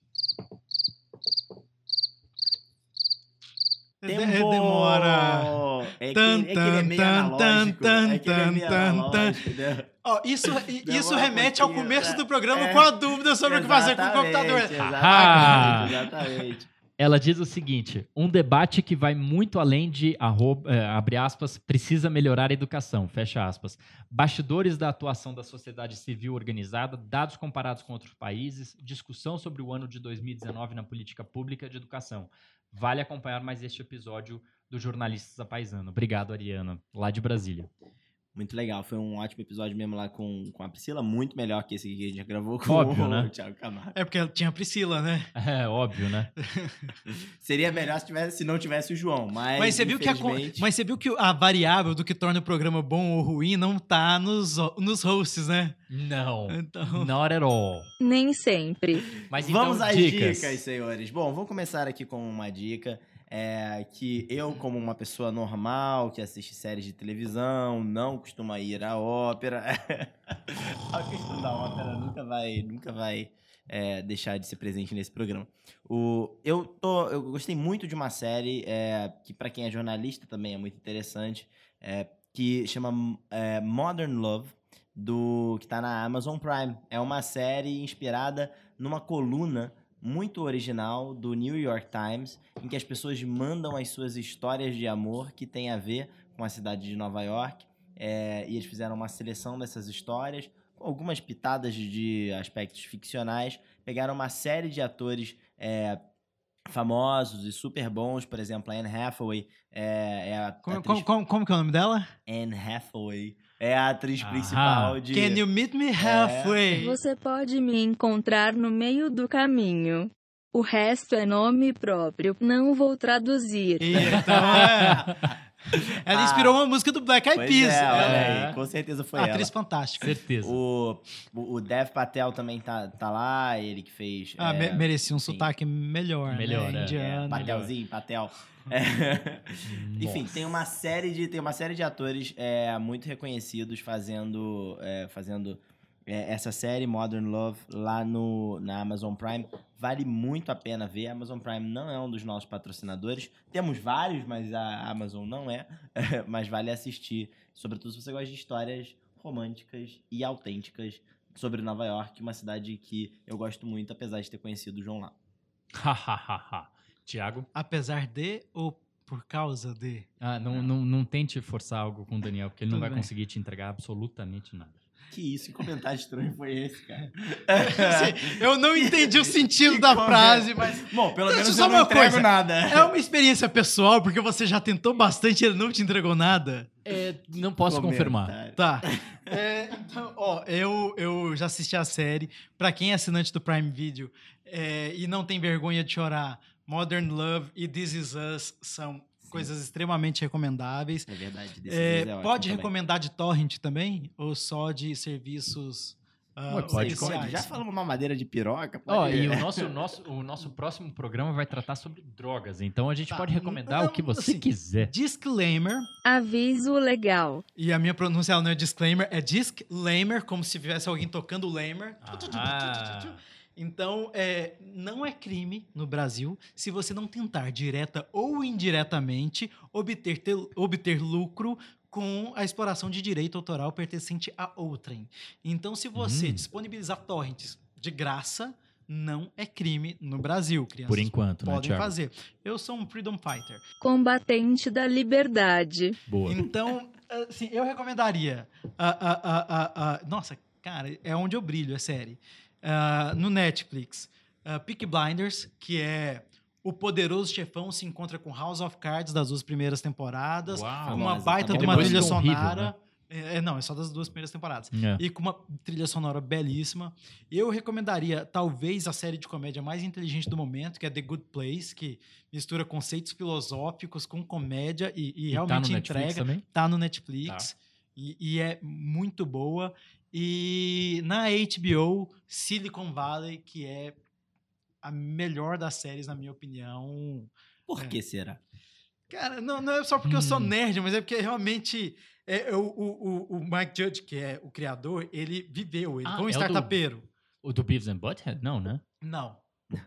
Tempo! Demora. É que, Tan, é que ele é meio tan, analógico. tan, é que ele é meio tan, tan, analógico, né? Ó, isso, isso remete ao começo é. do programa É. com a dúvida sobre o que fazer com o computador. Exatamente! Exatamente. Ela diz o seguinte: um debate que vai muito além de arroba, eh, abre aspas, precisa melhorar a educação, fecha aspas. Bastidores da atuação da sociedade civil organizada, dados comparados com outros países, discussão sobre o ano de 2019 na política pública de educação. Vale acompanhar mais este episódio do Jornalistas da Paisano. Obrigado, Ariana, lá de Brasília. Muito legal, foi um ótimo episódio mesmo lá com, com a Priscila, muito melhor que esse que a gente já gravou com Óbvio, o né? Thiago Camargo. É porque tinha a Priscila, né? É óbvio, né? Seria melhor se, tivesse, se não tivesse o João, mas, Mas você, viu que a, mas você viu que a variável do que torna o programa bom ou ruim não tá nos, nos hosts, né? Não. Então. Not at all. Nem sempre. Mas Vamos então, às dicas. dicas. senhores. Bom, vou começar aqui com uma dica. É, que eu, como uma pessoa normal, que assiste séries de televisão, não costuma ir à ópera. a questão da ópera nunca vai, nunca vai é, deixar de ser presente nesse programa. O, eu, tô, eu gostei muito de uma série é, que, para quem é jornalista, também é muito interessante, é, que chama é, Modern Love, do que está na Amazon Prime. É uma série inspirada numa coluna muito original do New York Times, em que as pessoas mandam as suas histórias de amor que tem a ver com a cidade de Nova York. É, e eles fizeram uma seleção dessas histórias, com algumas pitadas de aspectos ficcionais. Pegaram uma série de atores é, famosos e super bons. Por exemplo, a Anne Hathaway é, é a Como, atriz... como, como, como que é o nome dela? Anne Hathaway é a atriz Aham. principal de... Can you meet me halfway? Você pode me encontrar no meio do caminho. O resto é nome próprio, não vou traduzir. Então, é. Ela inspirou uma música do Black Eyed Peas. é, olha é. aí, com certeza foi uma ela. atriz fantástica. Certeza. O, o o Dev Patel também tá, tá lá, ele que fez... Ah, é, me- merecia um sim. sotaque melhor, Melhor, né? é. Indiano. É, Patelzinho, Patel. É. Enfim, tem uma série de tem uma série de atores é, muito reconhecidos fazendo é, fazendo é, essa série Modern Love lá no na Amazon Prime vale muito a pena ver. A Amazon Prime não é um dos nossos patrocinadores. Temos vários, mas a Amazon não é. mas vale assistir, sobretudo se você gosta de histórias românticas e autênticas sobre Nova York, uma cidade que eu gosto muito, apesar de ter conhecido o João lá. Hahaha. Tiago? Apesar de ou por causa de? Ah, não, não, não tente forçar algo com o Daniel, porque ele não vai bem. conseguir te entregar absolutamente nada. Que isso, que comentário estranho foi esse, cara? Eu não entendi o sentido da frase, mas Bom, pelo menos só eu não uma entrego coisa. nada. é uma experiência pessoal, porque você já tentou bastante e ele não te entregou nada. É, não posso confirmar. Tá. É, então, ó, eu, eu já assisti a série. Pra quem é assinante do Prime Video é, e não tem vergonha de chorar, Modern Love e This Is Us são coisas extremamente recomendáveis. É verdade. Desse É, é, pode também. recomendar de torrent também? Ou só de serviços ah, Ué, pode, Pode? Já falamos uma madeira de piroca? Pode... e o nosso, nosso, o nosso próximo programa vai tratar sobre drogas, então a gente Tá. pode recomendar Não, o que você assim, quiser. Disclaimer. Aviso legal. E a minha pronúncia não é disclaimer, é disclaimer, como se tivesse alguém tocando o lamer. Ah. Então, é, não é crime no Brasil se você não tentar, direta ou indiretamente, obter, te- obter lucro com a exploração de direito autoral pertencente a outrem. Então, se você Hum. disponibilizar torrents de graça, não é crime no Brasil. Crianças Por enquanto, né, podem Thiago? fazer. Eu sou um freedom fighter. Combatente da liberdade. Boa. Então, assim, eu recomendaria. a- a- a- a- a- nossa, cara, é onde eu brilho, é série. Ah, no Netflix, uh, Peaky Blinders, que é o poderoso chefão se encontra com House of Cards das duas primeiras temporadas, Uau. uma Famosa, baita tá de uma trilha horrível, sonora. É, não, é só das duas primeiras temporadas. É. E com uma trilha sonora belíssima. Eu recomendaria, talvez, a série de comédia mais inteligente do momento, que é The Good Place, que mistura conceitos filosóficos com comédia e, e E tá no realmente Netflix entrega. também? Tá no Netflix. E, e é muito boa. E na HBO, Silicon Valley, que é a melhor das séries, na minha opinião. Por É. que será? Cara, não, não é só porque eu sou Hum. nerd, mas é porque realmente é, é o, o, o- Mike Judge, que é o criador, ele viveu, ele Ah, foi um é o do- startupeiro. O do Beavis and Butthead? Não, né? Não.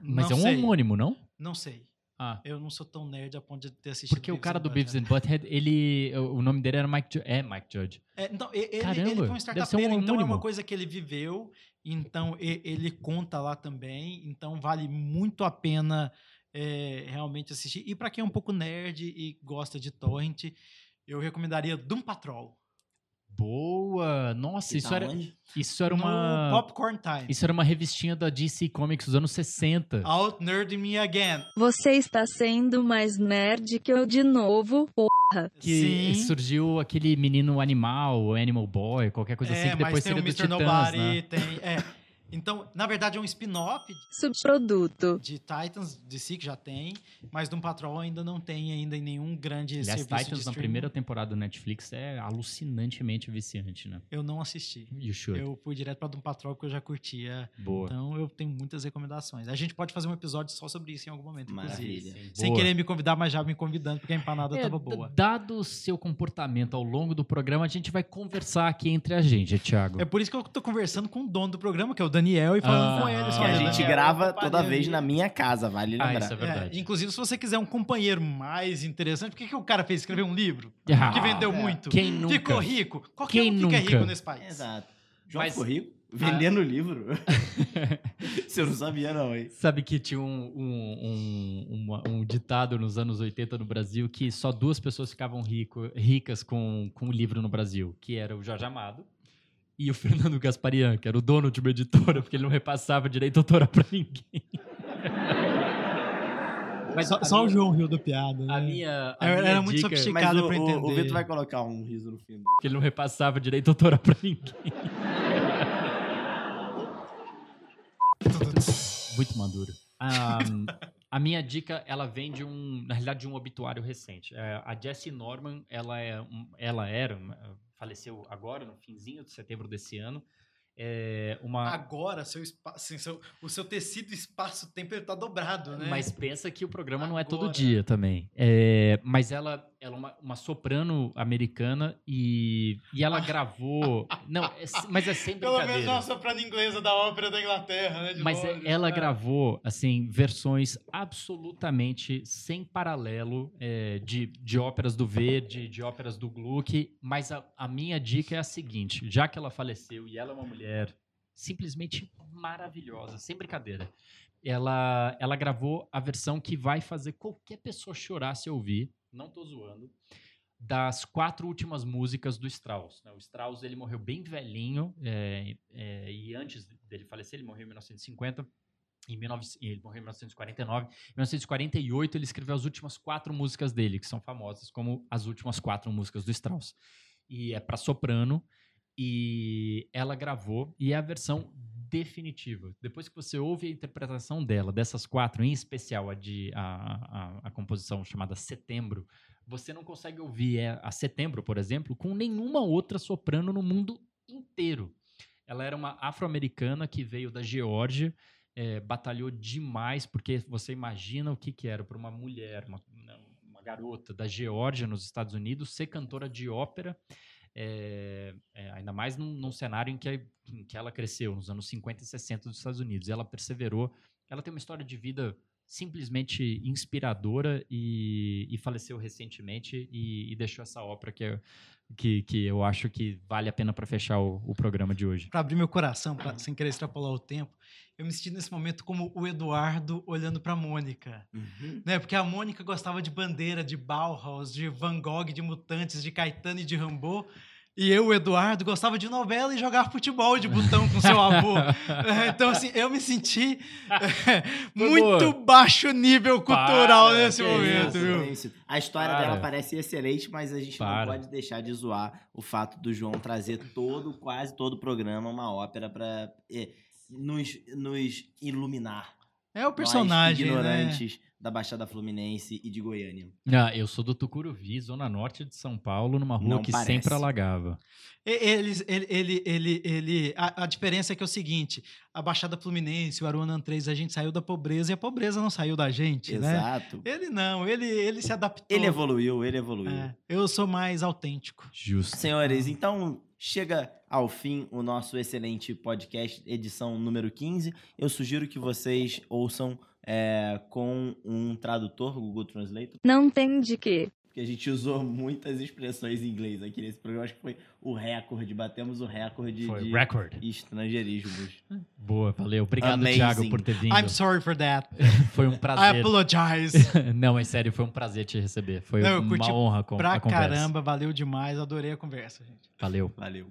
Mas não é um sei. homônimo, não? Não sei. Ah. Eu não sou tão nerd a ponto de ter assistido. Porque o cara do Beavis and Butthead, ele, o nome dele era Mike, Ju- é Mike Judge. É, então, ele, Caramba, ele foi um ser um startupeiro, então é uma coisa que ele viveu, então ele conta lá também, então vale muito a pena é, realmente assistir. E para quem é um pouco nerd e gosta de torrent, eu recomendaria Doom Patrol. Boa! Nossa, Que isso tá era, onde? isso era no uma. Popcorn Time. Isso era uma revistinha da DC Comics dos anos 60. Out Nerd Me Again. Você está sendo mais nerd que eu de novo. Que Sim. surgiu aquele menino animal, o Animal Boy, qualquer coisa assim, é, que depois mas tem o seria do Mr. Titãs, Nobody, né? tem... É. Então, na verdade, é um spin-off Subproduto. de Titans, de si que já tem, mas Doom Patrol ainda não tem ainda em nenhum grande Aliás, serviço de Titans na primeira temporada do Netflix é alucinantemente viciante, né? Eu não assisti. You should. Eu fui direto pra Doom Patrol porque eu já curtia. Boa. Então eu tenho muitas recomendações. A gente pode fazer um episódio só sobre isso em algum momento, inclusive. Maravilha. Sem Boa. querer me convidar, mas já me convidando, porque a empanada É, tava boa. Dado o seu comportamento ao longo do programa, a gente vai conversar aqui entre a gente, Thiago. É por isso que eu tô conversando com o dono do programa, que é o Daniel, e falando Ah, com ele. que a gente Daniel, grava toda vez ali. na minha casa, vale Ah, lembrar. isso é verdade. É, inclusive, se você quiser um companheiro mais interessante, por que, que o cara fez escrever um livro Ah, que vendeu é. muito? Quem nunca? Ficou rico? Qualquer Quem um fica nunca? rico nesse país. Exato. João Mas- ficou rico? Vendendo livro? Isso eu não sabia, não, hein? Sabe que tinha um, um, um, um ditado nos anos 80 no Brasil que só duas pessoas ficavam rico, ricas com, com o livro no Brasil, que era o Jorge Amado e o Fernando Gasparian, que era o dono de uma editora, porque ele não repassava direito autoral pra ninguém. Mas Só, a só o minha- João riu do piada. A né? minha, a Era- minha era muito dica, sofisticado. Mas Picado o, pra o, o entender. Vitor vai colocar um riso no fim. que ele não repassava direito autoral pra ninguém. Muito maduro. Ah, a minha dica, ela vem de um, na realidade, de um obituário recente. É, a Jessie Norman, ela, é um- ela era, uma- faleceu agora, no finzinho de setembro desse ano. É uma, Agora, seu espaço, assim, seu- o seu tecido espaço-tempo ele tá dobrado, né? Mas pensa que o programa não é todo Agora. dia também. É, mas ela, ela é uma, uma soprano americana e, e ela gravou. Não, é mas é sem Pelo menos brincadeira. uma soprano inglesa da ópera da Inglaterra, né? Mas é- Londres, ela né? gravou, assim, versões absolutamente sem paralelo é, de, de óperas do Verde, de óperas do Gluck. Mas a, a minha dica é a seguinte: já que ela faleceu e ela é uma mulher simplesmente maravilhosa, sem brincadeira. Ela, ela gravou a versão que vai fazer qualquer pessoa chorar se ouvir, não tô zoando, das quatro últimas músicas do Strauss. né? O Strauss ele morreu bem velhinho, é, é, e antes dele falecer, ele morreu em 1950. Em 19, ele morreu em 1949. Em 1948, ele escreveu as últimas quatro músicas dele, que são famosas como as últimas quatro músicas do Strauss. E é para soprano, e ela gravou, e é a versão definitiva. Depois que você ouve a interpretação dela, dessas quatro, em especial a de a, a, a composição chamada Setembro, você não consegue ouvir é, a Setembro, por exemplo, com nenhuma outra soprano no mundo inteiro. Ela era uma afro-americana que veio da Geórgia, é, batalhou demais, porque você imagina o que, que era para uma mulher, uma, uma garota da Geórgia, nos Estados Unidos, ser cantora de ópera, é, é, ainda mais num, num cenário em que, em que ela cresceu, nos anos 50 e 60 dos Estados Unidos. E ela perseverou. Ela tem uma história de vida simplesmente inspiradora e, e faleceu recentemente e, e deixou essa ópera que, é- que, que eu acho que vale a pena para fechar o, o programa de hoje. Pra abrir meu coração, pra, sem querer extrapolar o tempo, eu me senti nesse momento como o Eduardo olhando pra Mônica. Uhum. Né? Porque a Mônica gostava de bandeira, de Bauhaus, de Van Gogh, de Mutantes, de Caetano e de Rambo. E eu, o Eduardo, gostava de novela e jogar futebol de botão com seu avô. É, então, assim, eu me senti é, muito baixo nível cultural Para, nesse momento, isso, viu? A história Para. dela parece excelente, mas a gente Para. não pode deixar de zoar o fato do João trazer todo, quase todo o programa, uma ópera para nos, nos iluminar. É o personagem, né? ignorantes da Baixada Fluminense e de Goiânia. Ah, eu sou do Tucuruvi, zona norte de São Paulo, numa rua Não que parece. sempre alagava. E- Eles, ele, ele, ele, ele, a, a diferença é que é o seguinte: a Baixada Fluminense, o Aruanã 3, a gente saiu da pobreza e a pobreza não saiu da gente, né? Exato. Ele não, ele, ele se adaptou. Ele evoluiu, ele evoluiu. É, eu sou mais autêntico. Justo. Senhores, então chega ao fim o nosso excelente podcast, edição número 15. Eu sugiro que vocês ouçam é, com um tradutor, Google Translator, Não tem de quê. Porque a gente usou muitas expressões em inglês aqui nesse programa. Acho que foi o recorde, batemos o recorde Foi de record. estrangeirismos. Boa, valeu. Obrigado, Amazing. Thiago, por ter vindo. I'm sorry for that. Foi um I prazer. apologize. Não, é sério, foi um prazer te receber. Foi Não, uma honra com pra a conversa. caramba, valeu demais, adorei a conversa, gente. Valeu. Valeu.